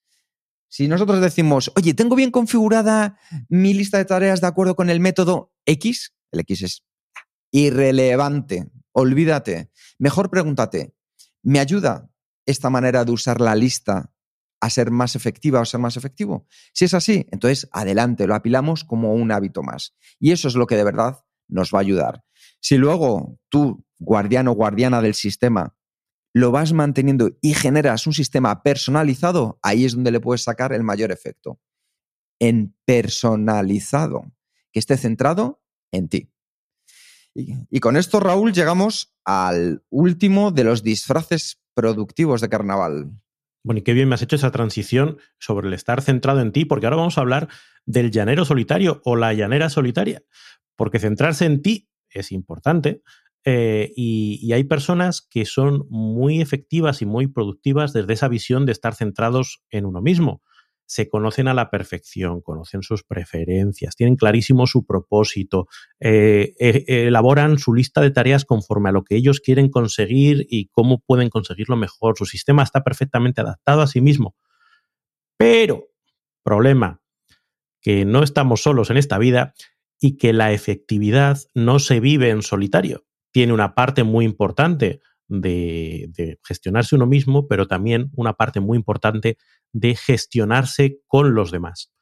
si nosotros decimos, oye, tengo bien configurada mi lista de tareas de acuerdo con el método X, el X es irrelevante, olvídate. Mejor pregúntate, ¿me ayuda esta manera de usar la lista a ser más efectiva o ser más efectivo? Si es así, entonces adelante, lo apilamos como un hábito más. Y eso es lo que de verdad nos va a ayudar. Si luego tú, guardiano o guardiana del sistema, lo vas manteniendo y generas un sistema personalizado, ahí es donde le puedes sacar el mayor efecto. en personalizado, que esté centrado en ti. Y, y, con esto, Raúl, llegamos al último de los disfraces productivos de carnaval. Bueno, y qué bien me has hecho esa transición sobre el estar centrado en ti, porque ahora vamos a hablar del llanero solitario o la llanera solitaria, porque centrarse en ti es importante, eh, y, y, hay personas que son muy efectivas y muy productivas desde esa visión de estar centrados en uno mismo. Se conocen a la perfección, conocen sus preferencias, tienen clarísimo su propósito, eh, eh, elaboran su lista de tareas conforme a lo que ellos quieren conseguir y cómo pueden conseguirlo mejor. Su sistema está perfectamente adaptado a sí mismo. Pero, problema, que no estamos solos en esta vida y que la efectividad no se vive en solitario tiene una parte muy importante de, de, gestionarse uno mismo, pero también una parte muy importante de gestionarse con los demás.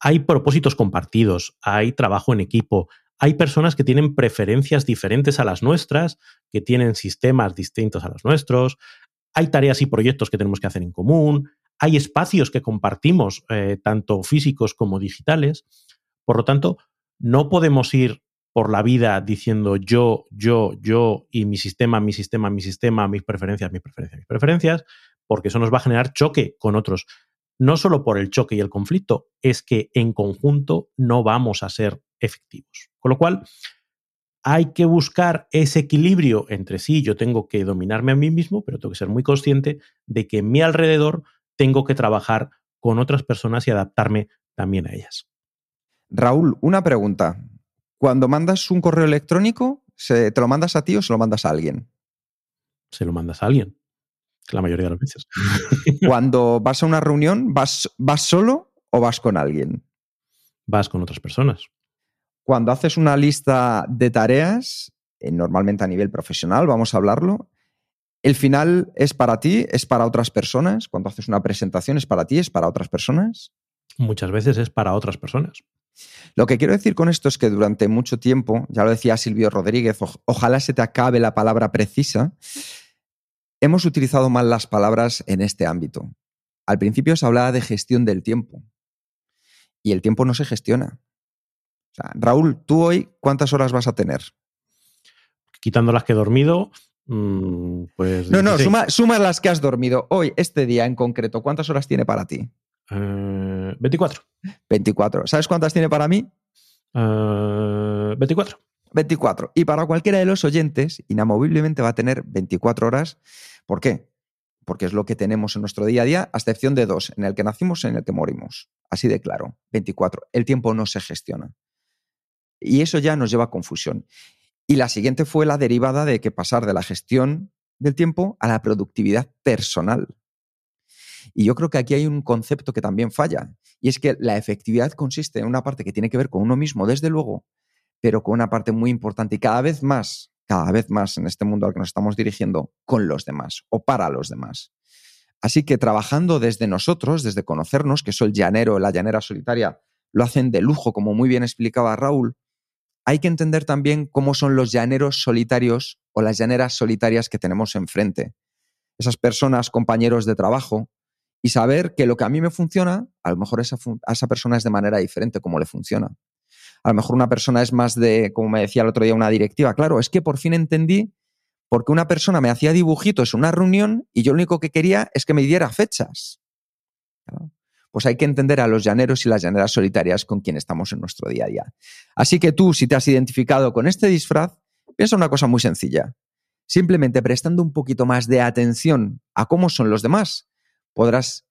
Hay propósitos compartidos, hay trabajo en equipo, hay personas que tienen preferencias diferentes a las nuestras, que tienen sistemas distintos a los nuestros, hay tareas y proyectos que tenemos que hacer en común, hay espacios que compartimos, eh, tanto físicos como digitales. Por lo tanto, no podemos ir por la vida diciendo yo, yo, yo y mi sistema, mi sistema, mi sistema, mis preferencias, mis preferencias, mis preferencias, porque eso nos va a generar choque con otros. No solo por el choque y el conflicto, es que en conjunto no vamos a ser efectivos. Con lo cual, hay que buscar ese equilibrio entre sí, yo tengo que dominarme a mí mismo, pero tengo que ser muy consciente de que en mi alrededor tengo que trabajar con otras personas y adaptarme también a ellas. Raúl, una pregunta. Cuando mandas un correo electrónico, ¿te lo mandas a ti o se lo mandas a alguien? Se lo mandas a alguien, la mayoría de las veces. Cuando vas a una reunión, ¿vas, ¿vas solo o vas con alguien? Vas con otras personas. Cuando haces una lista de tareas, eh, normalmente a nivel profesional, vamos a hablarlo, ¿el final es para ti, es para otras personas? Cuando haces una presentación, ¿es para ti, es para otras personas? Muchas veces es para otras personas. Lo que quiero decir con esto es que durante mucho tiempo, ya lo decía Silvio Rodríguez, ojalá se te acabe la palabra precisa, hemos utilizado mal las palabras en este ámbito. Al principio se hablaba de gestión del tiempo y el tiempo no se gestiona. O sea, Raúl, tú hoy, ¿cuántas horas vas a tener? Quitando las que he dormido, mmm, pues... No, no, suma, suma, las que has dormido. Hoy, este día en concreto, ¿cuántas horas tiene para ti? Uh, 24. 24. ¿Sabes cuántas tiene para mí? Uh, 24. 24. Y para cualquiera de los oyentes, inamoviblemente va a tener 24 horas. ¿Por qué? Porque es lo que tenemos en nuestro día a día, a excepción de dos, en el que nacimos y en el que morimos. Así de claro. 24. El tiempo no se gestiona. Y eso ya nos lleva a confusión. Y la siguiente fue la derivada de que pasar de la gestión del tiempo a la productividad personal. Y yo creo que aquí hay un concepto que también falla, y es que la efectividad consiste en una parte que tiene que ver con uno mismo, desde luego, pero con una parte muy importante y cada vez más, cada vez más en este mundo al que nos estamos dirigiendo, con los demás o para los demás. Así que trabajando desde nosotros, desde conocernos, que eso el llanero, la llanera solitaria, lo hacen de lujo, como muy bien explicaba Raúl, hay que entender también cómo son los llaneros solitarios o las llaneras solitarias que tenemos enfrente. Esas personas, compañeros de trabajo, y saber que lo que a mí me funciona, a lo mejor a esa persona es de manera diferente como le funciona. A lo mejor una persona es más de, como me decía el otro día, una directiva. Claro, es que por fin entendí porque una persona me hacía dibujitos en una reunión y yo lo único que quería es que me diera fechas. Pues hay que entender a los llaneros y las llaneras solitarias con quien estamos en nuestro día a día. Así que tú, si te has identificado con este disfraz, piensa una cosa muy sencilla. Simplemente prestando un poquito más de atención a cómo son los demás, podrás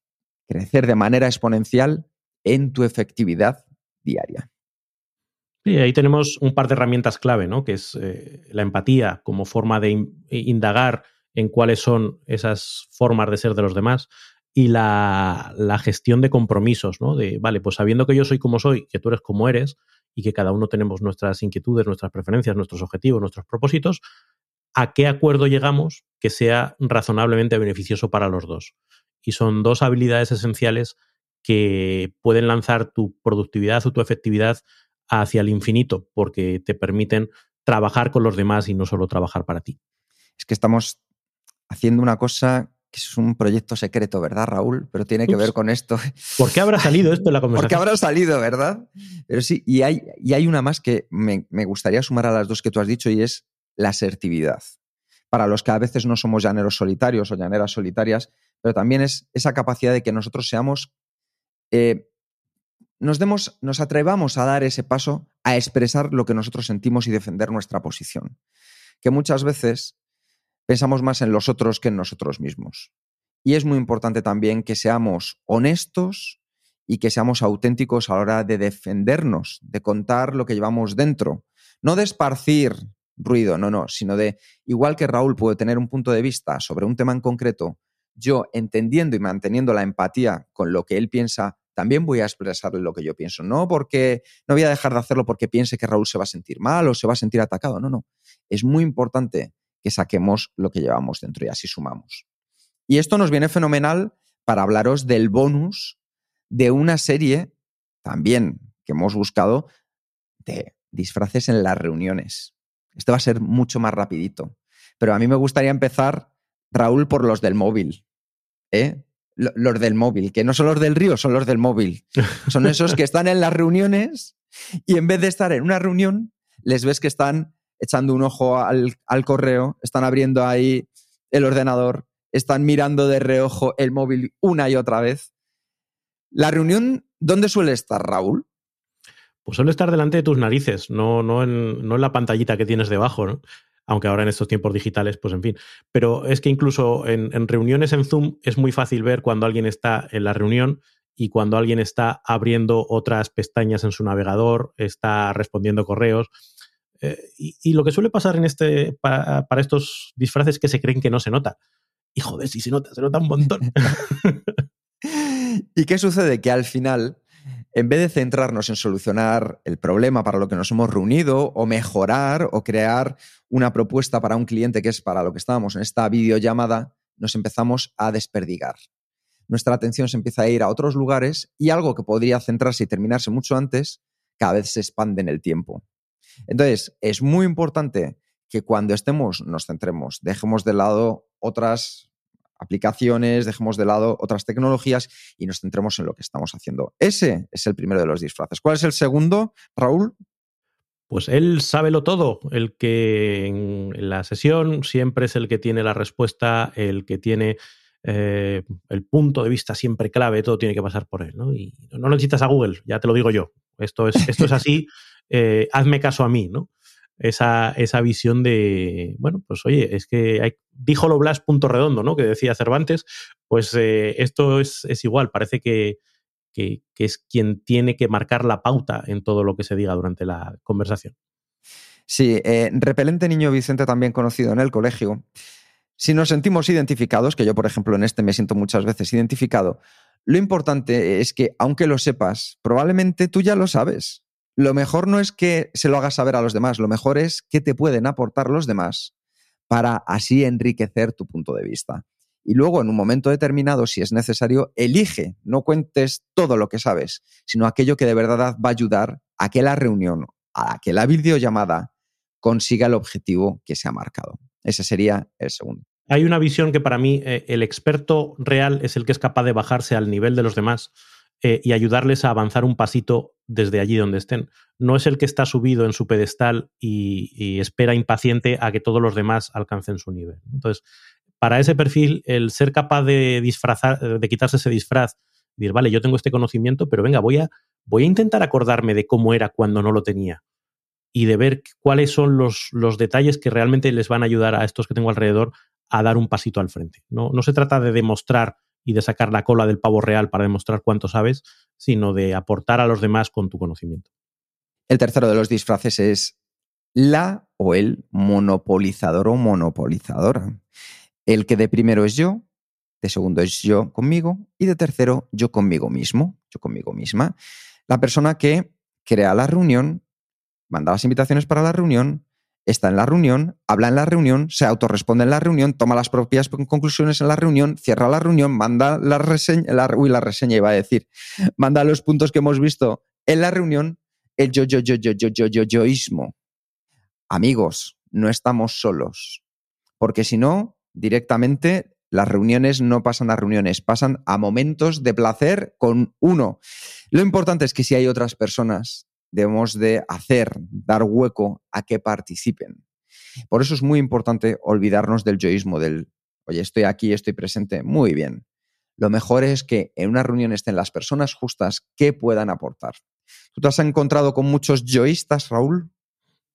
crecer de manera exponencial en tu efectividad diaria. Sí, ahí tenemos un par de herramientas clave, ¿no? Que es eh, la empatía como forma de in indagar en cuáles son esas formas de ser de los demás y la, la, gestión de compromisos, ¿no? De, vale, pues sabiendo que yo soy como soy, que tú eres como eres y que cada uno tenemos nuestras inquietudes, nuestras preferencias, nuestros objetivos, nuestros propósitos, ¿a qué acuerdo llegamos que sea razonablemente beneficioso para los dos? y son dos habilidades esenciales que pueden lanzar tu productividad o tu efectividad hacia el infinito porque te permiten trabajar con los demás y no solo trabajar para ti. Es que estamos haciendo una cosa que es un proyecto secreto, ¿verdad, Raúl? Pero tiene que ver con esto. ¿Por qué habrá salido esto en la conversación? ¿Por qué habrá salido, verdad? Pero sí, y hay, y hay una más que me, me gustaría sumar a las dos que tú has dicho y es la asertividad. Para los que a veces no somos llaneros solitarios o llaneras solitarias, pero también es esa capacidad de que nosotros seamos, eh, nos demos, nos atrevamos a dar ese paso a expresar lo que nosotros sentimos y defender nuestra posición. Que muchas veces pensamos más en los otros que en nosotros mismos. Y es muy importante también que seamos honestos y que seamos auténticos a la hora de defendernos, de contar lo que llevamos dentro. No de esparcir ruido, no, no, sino de, igual que Raúl puede tener un punto de vista sobre un tema en concreto, yo entendiendo y manteniendo la empatía con lo que él piensa, también voy a expresarle lo que yo pienso. No porque no voy a dejar de hacerlo porque piense que Raúl se va a sentir mal o se va a sentir atacado. No, no. Es muy importante que saquemos lo que llevamos dentro y así sumamos. Y esto nos viene fenomenal para hablaros del bonus de una serie también que hemos buscado de disfraces en las reuniones. Esto va a ser mucho más rapidito. Pero a mí me gustaría empezar, Raúl, por los del móvil. ¿eh? Los del móvil, que no son los del río, son los del móvil. Son esos que están en las reuniones y en vez de estar en una reunión, les ves que están echando un ojo al, al correo, están abriendo ahí el ordenador, están mirando de reojo el móvil una y otra vez. La reunión, ¿dónde suele estar, Raúl? Pues suele estar delante de tus narices, no, no, en, no en la pantallita que tienes debajo, ¿no? Aunque ahora en estos tiempos digitales, pues en fin. Pero es que incluso en, en, reuniones en Zoom es muy fácil ver cuando alguien está en la reunión y cuando alguien está abriendo otras pestañas en su navegador, está respondiendo correos. Eh, y, lo que suele pasar en este, para, para, estos disfraces es que se creen que no se nota. Y joder, si se nota, se nota un montón. ¿Y qué sucede? Que al final en vez de centrarnos en solucionar el problema para lo que nos hemos reunido o mejorar o crear una propuesta para un cliente que es para lo que estábamos en esta videollamada, nos empezamos a desperdigar. Nuestra atención se empieza a ir a otros lugares y algo que podría centrarse y terminarse mucho antes, cada vez se expande en el tiempo. Entonces, es muy importante que cuando estemos nos centremos, dejemos de lado otras aplicaciones, dejemos de lado otras tecnologías y nos centremos en lo que estamos haciendo. Ese es el primero de los disfraces. ¿Cuál es el segundo, Raúl? Pues él lo todo, el que en la sesión siempre es el que tiene la respuesta, el que tiene eh, el punto de vista siempre clave, todo tiene que pasar por él. ¿no? Y no necesitas a Google, ya te lo digo yo. Esto es, esto es así, eh, hazme caso a mí, ¿no? Esa, esa visión de, bueno, pues oye, es que hay, lo Blas punto redondo, ¿no? Que decía Cervantes, pues eh, esto es, es, igual, parece que, que, que, es quien tiene que marcar la pauta en todo lo que se diga durante la conversación. Sí, eh, repelente niño Vicente también conocido en el colegio. Si nos sentimos identificados, que yo por ejemplo en este me siento muchas veces identificado, lo importante es que aunque lo sepas, probablemente tú ya lo sabes lo mejor no es que se lo hagas saber a los demás, lo mejor es que te pueden aportar los demás para así enriquecer tu punto de vista. Y luego, en un momento determinado, si es necesario, elige, no cuentes todo lo que sabes, sino aquello que de verdad va a ayudar a que la reunión, a que la videollamada consiga el objetivo que se ha marcado. Ese sería el segundo. Hay una visión que para mí eh, el experto real es el que es capaz de bajarse al nivel de los demás eh, y ayudarles a avanzar un pasito desde allí donde estén. No es el que está subido en su pedestal y, espera impaciente a que todos los demás alcancen su nivel. Entonces, para ese perfil, el ser capaz de disfrazar, de quitarse ese disfraz, decir, vale, yo tengo este conocimiento, pero venga, voy a, voy a intentar acordarme de cómo era cuando no lo tenía y de ver cuáles son los, los detalles que realmente les van a ayudar a estos que tengo alrededor a dar un pasito al frente. No, no se trata de demostrar y de sacar la cola del pavo real para demostrar cuánto sabes, sino de aportar a los demás con tu conocimiento. El tercero de los disfraces es la o el monopolizador o monopolizadora. El que de primero es yo, de segundo es yo conmigo y de tercero yo conmigo mismo, yo conmigo misma. La persona que crea la reunión, manda las invitaciones para la reunión, está en la reunión, habla en la reunión, se autorresponde en la reunión, toma las propias conclusiones en la reunión, cierra la reunión, manda la reseña, la, uy, la reseña iba a decir, manda los puntos que hemos visto en la reunión, el yo, yo, yo, yo, yo, yo, yo, yoísmo. Amigos, no estamos solos, porque si no, directamente Las reuniones no pasan a reuniones, pasan a momentos de placer con uno. Lo importante es que si hay otras personas, debemos de hacer, dar hueco a que participen. Por eso es muy importante olvidarnos del yoísmo, del, oye, estoy aquí, estoy presente, muy bien. Lo mejor es que en una reunión estén las personas justas que puedan aportar. ¿Tú te has encontrado con muchos yoístas, Raúl?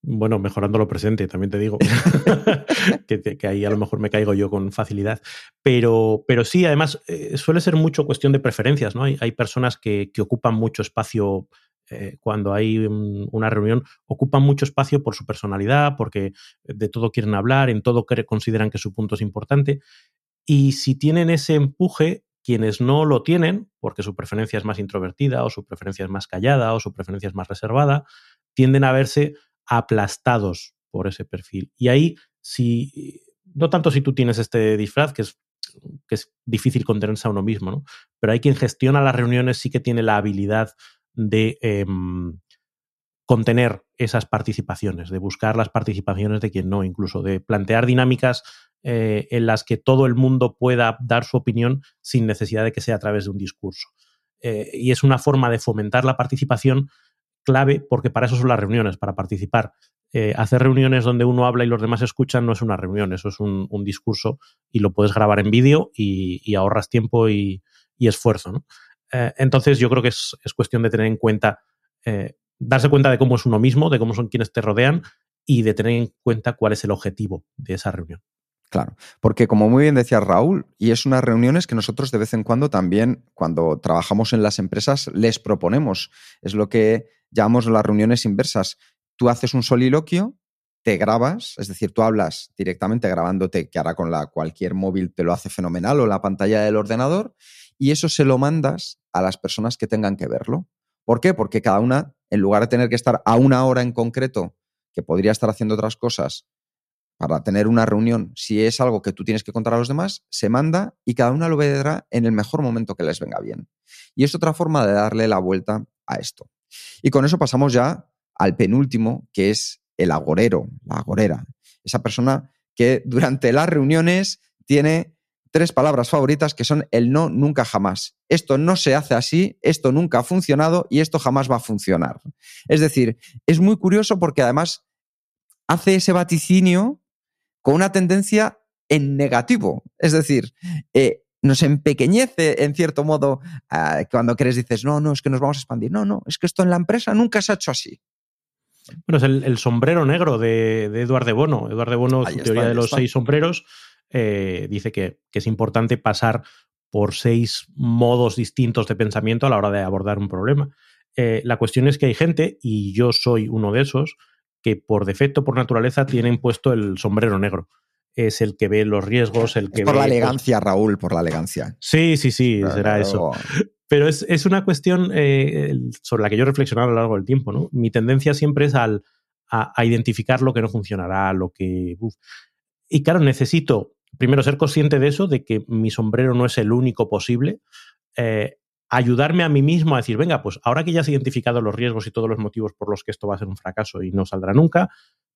Bueno, mejorando lo presente, también te digo. que, ahí a lo mejor me caigo yo con facilidad. Pero, pero sí, además, eh, suele ser mucho cuestión de preferencias, ¿no? Hay, hay personas que, que, ocupan mucho espacio eh, cuando hay una reunión, ocupan mucho espacio por su personalidad, porque de todo quieren hablar, en todo consideran que su punto es importante. Y si tienen ese empuje, quienes no lo tienen, porque su preferencia es más introvertida, o su preferencia es más callada, o su preferencia es más reservada, tienden a verse aplastados por ese perfil. Y ahí, si, no tanto si tú tienes este disfraz, que es, que es difícil contenerse a uno mismo, ¿no? pero hay quien gestiona las reuniones, sí que tiene la habilidad de em, contener esas participaciones, de buscar las participaciones de quien no, incluso de plantear dinámicas eh, en las que todo el mundo pueda dar su opinión sin necesidad de que sea a través de un discurso. Eh, y es una forma de fomentar la participación clave porque para eso son las reuniones, para participar. Eh, hacer reuniones donde uno habla y los demás escuchan no es una reunión, eso es un, discurso y lo puedes grabar en vídeo y, ahorras tiempo y, esfuerzo. Entonces yo creo que es, cuestión de tener en cuenta, darse cuenta de cómo es uno mismo, de cómo son quienes te rodean y de tener en cuenta cuál es el objetivo de esa reunión. Claro, porque como muy bien decía Raúl, y es unas reuniones que nosotros de vez en cuando también, cuando trabajamos en las empresas, les proponemos. Es lo que llamamos las reuniones inversas. Tú haces un soliloquio, te grabas, es decir, tú hablas directamente grabándote, que ahora con la, cualquier móvil te lo hace fenomenal, o la pantalla del ordenador, y eso se lo mandas a las personas que tengan que verlo. ¿Por qué? Porque cada una, en lugar de tener que estar a una hora en concreto, que podría estar haciendo otras cosas, para tener una reunión, si es algo que tú tienes que contar a los demás, se manda y cada una lo verá en el mejor momento que les venga bien. Y es otra forma de darle la vuelta a esto. Y con eso pasamos ya al penúltimo, que es el agorero, la agorera. Esa persona que durante las reuniones tiene tres palabras favoritas que son el no, nunca, jamás. Esto no se hace así, esto nunca ha funcionado y esto jamás va a funcionar. Es decir, es muy curioso porque además hace ese vaticinio con una tendencia en negativo. Es decir, eh, nos empequeñece en cierto modo ah, cuando quieres dices, no, no, es que nos vamos a expandir. No, no, es que esto en la empresa nunca se ha hecho así. Bueno, es el, sombrero negro de, de Eduardo Bono. Eduardo Bono, su teoría de los seis sombreros, eh, dice que, es importante pasar por seis modos distintos de pensamiento a la hora de abordar un problema. Eh, la cuestión es que hay gente, y yo soy uno de esos, que por defecto, por naturaleza, tienen puesto el sombrero negro. Es el que ve los riesgos, el que por la pues elegancia, Raúl, por la elegancia. Sí, sí, sí, será eso. Pero es, una cuestión eh, sobre la que yo he reflexionado a lo largo del tiempo. ¿no? Mi tendencia siempre es al, a, identificar lo que no funcionará, lo que. Y claro, necesito primero ser consciente de eso, de que mi sombrero no es el único posible. Eh, ayudarme a mí mismo a decir, venga, pues ahora que ya has identificado los riesgos y todos los motivos por los que esto va a ser un fracaso y no saldrá nunca,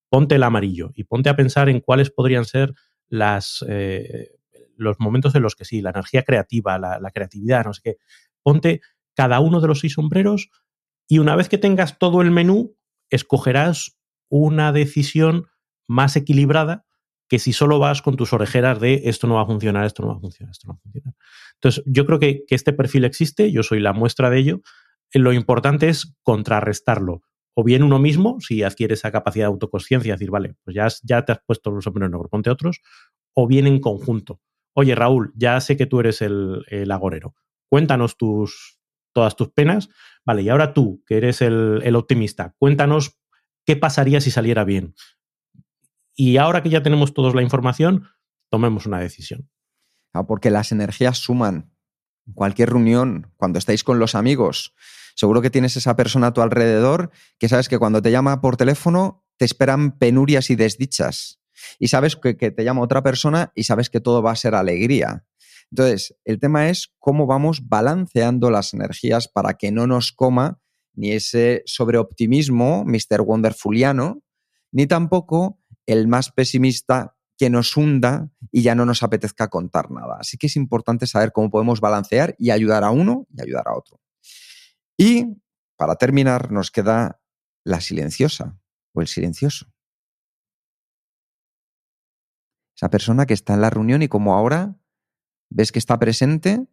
ponte el amarillo y ponte a pensar en cuáles podrían ser las, eh, los momentos en los que sí, la energía creativa, la, la creatividad, no sé qué. Ponte cada uno de los seis sombreros y una vez que tengas todo el menú, escogerás una decisión más equilibrada que si solo vas con tus orejeras de esto no va a funcionar, esto no va a funcionar, esto no va a funcionar. Entonces, yo creo que, este perfil existe, yo soy la muestra de ello. Lo importante es contrarrestarlo. O bien uno mismo, si adquiere esa capacidad de autoconsciencia, decir, vale, pues ya, ya te has puesto los sombreros negros, ponte otros, o bien en conjunto. Oye, Raúl, ya sé que tú eres el, agorero. Cuéntanos tus, todas tus penas. Vale, y ahora tú, que eres el, el optimista, cuéntanos qué pasaría si saliera bien. Y ahora que ya tenemos todos la información, tomemos una decisión. Ah, porque las energías suman. Cualquier reunión, cuando estáis con los amigos, seguro que tienes esa persona a tu alrededor que sabes que cuando te llama por teléfono te esperan penurias y desdichas. Y sabes que, que te llama otra persona y sabes que todo va a ser alegría. Entonces, el tema es cómo vamos balanceando las energías para que no nos coma ni ese sobreoptimismo, Mr. Wonderfuliano, ni tampoco el más pesimista que nos hunda y ya no nos apetezca contar nada. Así que es importante saber cómo podemos balancear y ayudar a uno y ayudar a otro. Y para terminar, nos queda la silenciosa o el silencioso. Esa persona que está en la reunión y como ahora ves que está presente,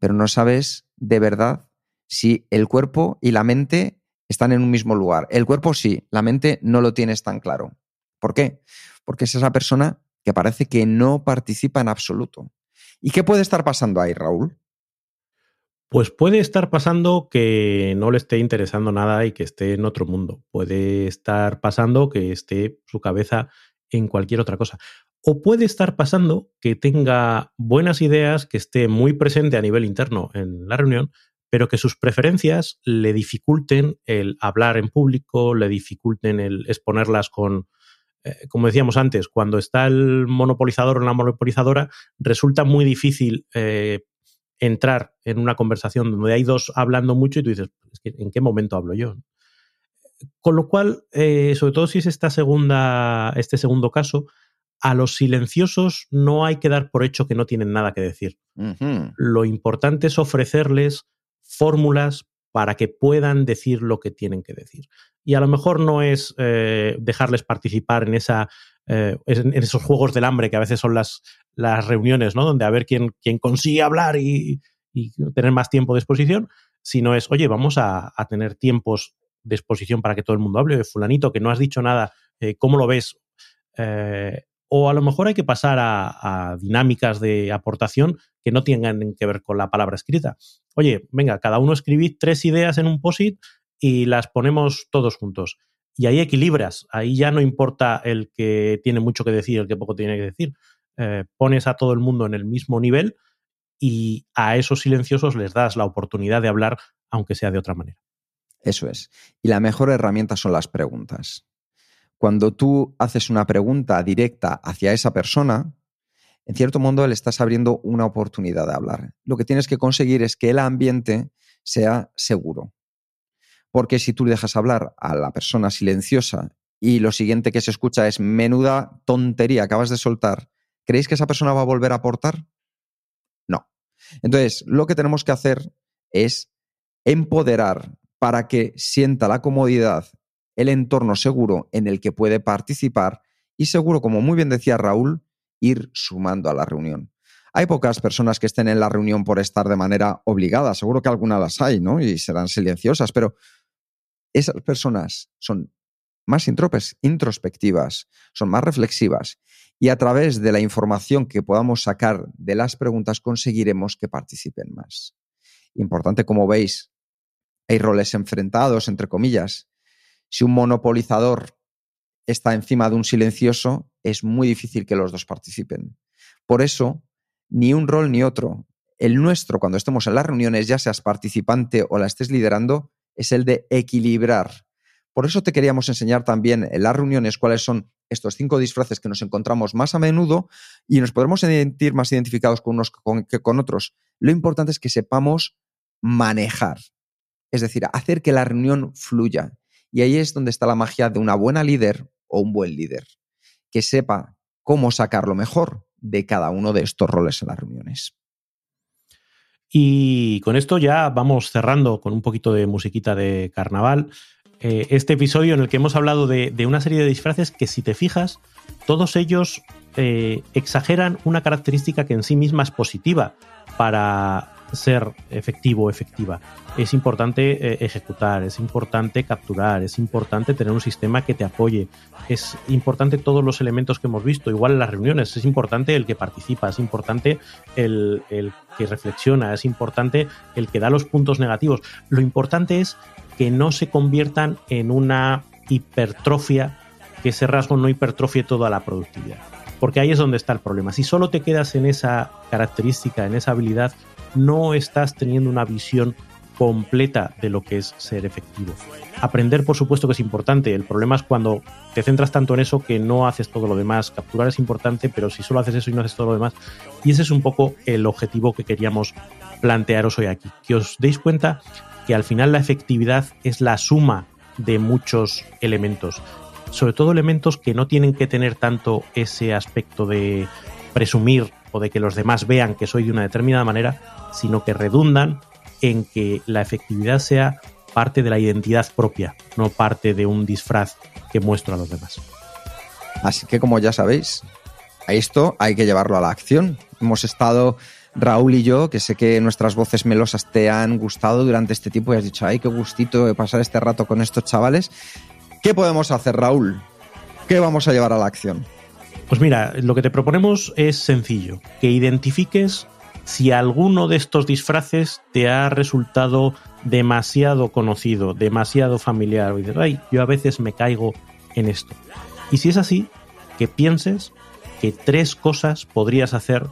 pero no sabes de verdad si el cuerpo y la mente están en un mismo lugar. El cuerpo sí, la mente no lo tienes tan claro. ¿Por qué? Porque es esa persona que parece que no participa en absoluto. ¿Y qué puede estar pasando ahí, Raúl? Pues puede estar pasando que no le esté interesando nada y que esté en otro mundo. Puede estar pasando que esté su cabeza en cualquier otra cosa. O puede estar pasando que tenga buenas ideas, que esté muy presente a nivel interno en la reunión, pero que sus preferencias le dificulten el hablar en público, le dificulten el exponerlas con, eh, como decíamos antes, cuando está el monopolizador o la monopolizadora, resulta muy difícil eh, entrar en una conversación donde hay dos hablando mucho y tú dices, ¿en qué momento hablo yo? Con lo cual, eh, sobre todo si es esta segunda, este segundo caso, a los silenciosos no hay que dar por hecho que no tienen nada que decir. Lo importante es ofrecerles fórmulas para que puedan decir lo que tienen que decir. Y a lo mejor no es eh, dejarles participar en, esa, eh, en esos juegos del hambre que a veces son las, las reuniones, ¿no? Donde a ver quién, quién consigue hablar y, tener más tiempo de exposición, sino es, oye, vamos a, tener tiempos de exposición para que todo el mundo hable. Fulanito, que no has dicho nada, eh, ¿cómo lo ves? o a lo mejor hay que pasar a, dinámicas de aportación que no tengan que ver con la palabra escrita. Oye, venga, cada uno escribid tres ideas en un POSIT y las ponemos todos juntos. Y ahí equilibras, ahí ya no importa el que tiene mucho que decir, el que poco tiene que decir. Eh, pones a todo el mundo en el mismo nivel y a esos silenciosos les das la oportunidad de hablar, aunque sea de otra manera. Eso es. Y la mejor herramienta son las preguntas. Cuando tú haces una pregunta directa hacia esa persona, en cierto modo le estás abriendo una oportunidad de hablar. Lo que tienes que conseguir es que el ambiente sea seguro. Porque si tú dejas hablar a la persona silenciosa y lo siguiente que se escucha es menuda tontería acabas de soltar, ¿creéis que esa persona va a volver a aportar? No. Entonces, lo que tenemos que hacer es empoderar para que sienta la comodidad el entorno seguro en el que puede participar y seguro, como muy bien decía Raúl, ir sumando a la reunión. Hay pocas personas que estén en la reunión por estar de manera obligada, seguro que algunas las hay, ¿no? Y serán silenciosas, pero esas personas son más introspectivas, son más reflexivas y a través de la información que podamos sacar de las preguntas conseguiremos que participen más. Importante, como veis, hay roles enfrentados, entre comillas, si un monopolizador está encima de un silencioso, es muy difícil que los dos participen. Por eso, ni un rol ni otro. El nuestro, cuando estemos en las reuniones, ya seas participante o la estés liderando, es el de equilibrar. Por eso te queríamos enseñar también en las reuniones cuáles son estos cinco disfraces que nos encontramos más a menudo y nos podremos sentir más identificados con unos que con otros. Lo importante es que sepamos manejar, es decir, hacer que la reunión fluya. Y ahí es donde está la magia de una buena líder o un buen líder, que sepa cómo sacar lo mejor de cada uno de estos roles en las reuniones. Y con esto ya vamos cerrando con un poquito de musiquita de carnaval. Eh, este episodio en el que hemos hablado de, una serie de disfraces que si te fijas, todos ellos eh, exageran una característica que en sí misma es positiva para, ser efectivo efectiva. Es importante eh, ejecutar, es importante capturar, es importante tener un sistema que te apoye, es importante todos los elementos que hemos visto, igual las reuniones, es importante el que participa, es importante el, el que reflexiona, es importante el que da los puntos negativos. Lo importante es que no se conviertan en una hipertrofia, que ese rasgo no hipertrofie toda la productividad. Porque ahí es donde está el problema. Si solo te quedas en esa característica, en esa habilidad, no estás teniendo una visión completa de lo que es ser efectivo. Aprender, por supuesto, que es importante. El problema es cuando te centras tanto en eso que no haces todo lo demás. Capturar es importante, pero si solo haces eso y no haces todo lo demás. Y ese es un poco el objetivo que queríamos plantearos hoy aquí. Que os deis cuenta que al final la efectividad es la suma de muchos elementos. Sobre todo elementos que no tienen que tener tanto ese aspecto de presumir o de que los demás vean que soy de una determinada manera, sino que redundan en que la efectividad sea parte de la identidad propia, no parte de un disfraz que muestro a los demás. Así que como ya sabéis, a esto hay que llevarlo a la acción. Hemos estado Raúl y yo, que sé que nuestras voces melosas te han gustado durante este tiempo y has dicho, ay, qué gustito pasar este rato con estos chavales. ¿Qué podemos hacer, Raúl? ¿Qué vamos a llevar a la acción? Pues mira, lo que te proponemos es sencillo, que identifiques si alguno de estos disfraces te ha resultado demasiado conocido, demasiado familiar, o dices, ay, yo a veces me caigo en esto. Y si es así, que pienses que tres cosas podrías hacer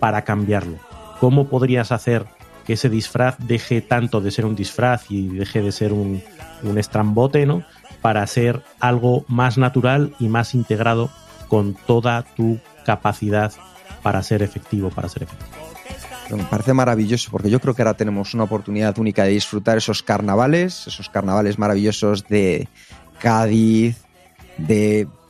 para cambiarlo. ¿Cómo podrías hacer que ese disfraz deje tanto de ser un disfraz y deje de ser un, un estrambote, ¿no? Para ser algo más natural y más integrado con toda tu capacidad para ser efectivo, para ser efectivo. Me parece maravilloso porque yo creo que ahora tenemos una oportunidad única de disfrutar esos carnavales, esos carnavales maravillosos de Cádiz, de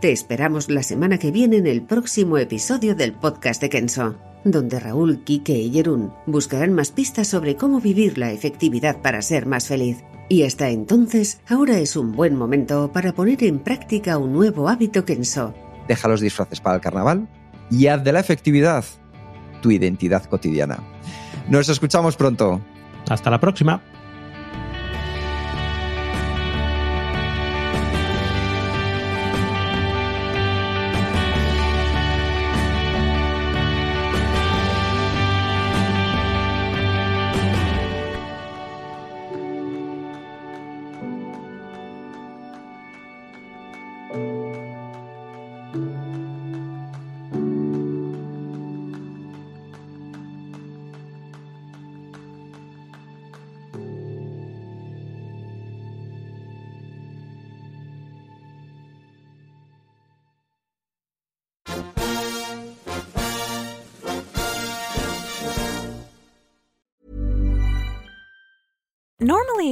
te esperamos la semana que viene en el próximo episodio del podcast de Kenso, donde Raúl, Quique y Jerún buscarán más pistas sobre cómo vivir la efectividad para ser más feliz. Y hasta entonces, ahora es un buen momento para poner en práctica un nuevo hábito Kenso. Deja los disfraces para el carnaval y haz de la efectividad tu identidad cotidiana. Nos escuchamos pronto. Hasta la próxima.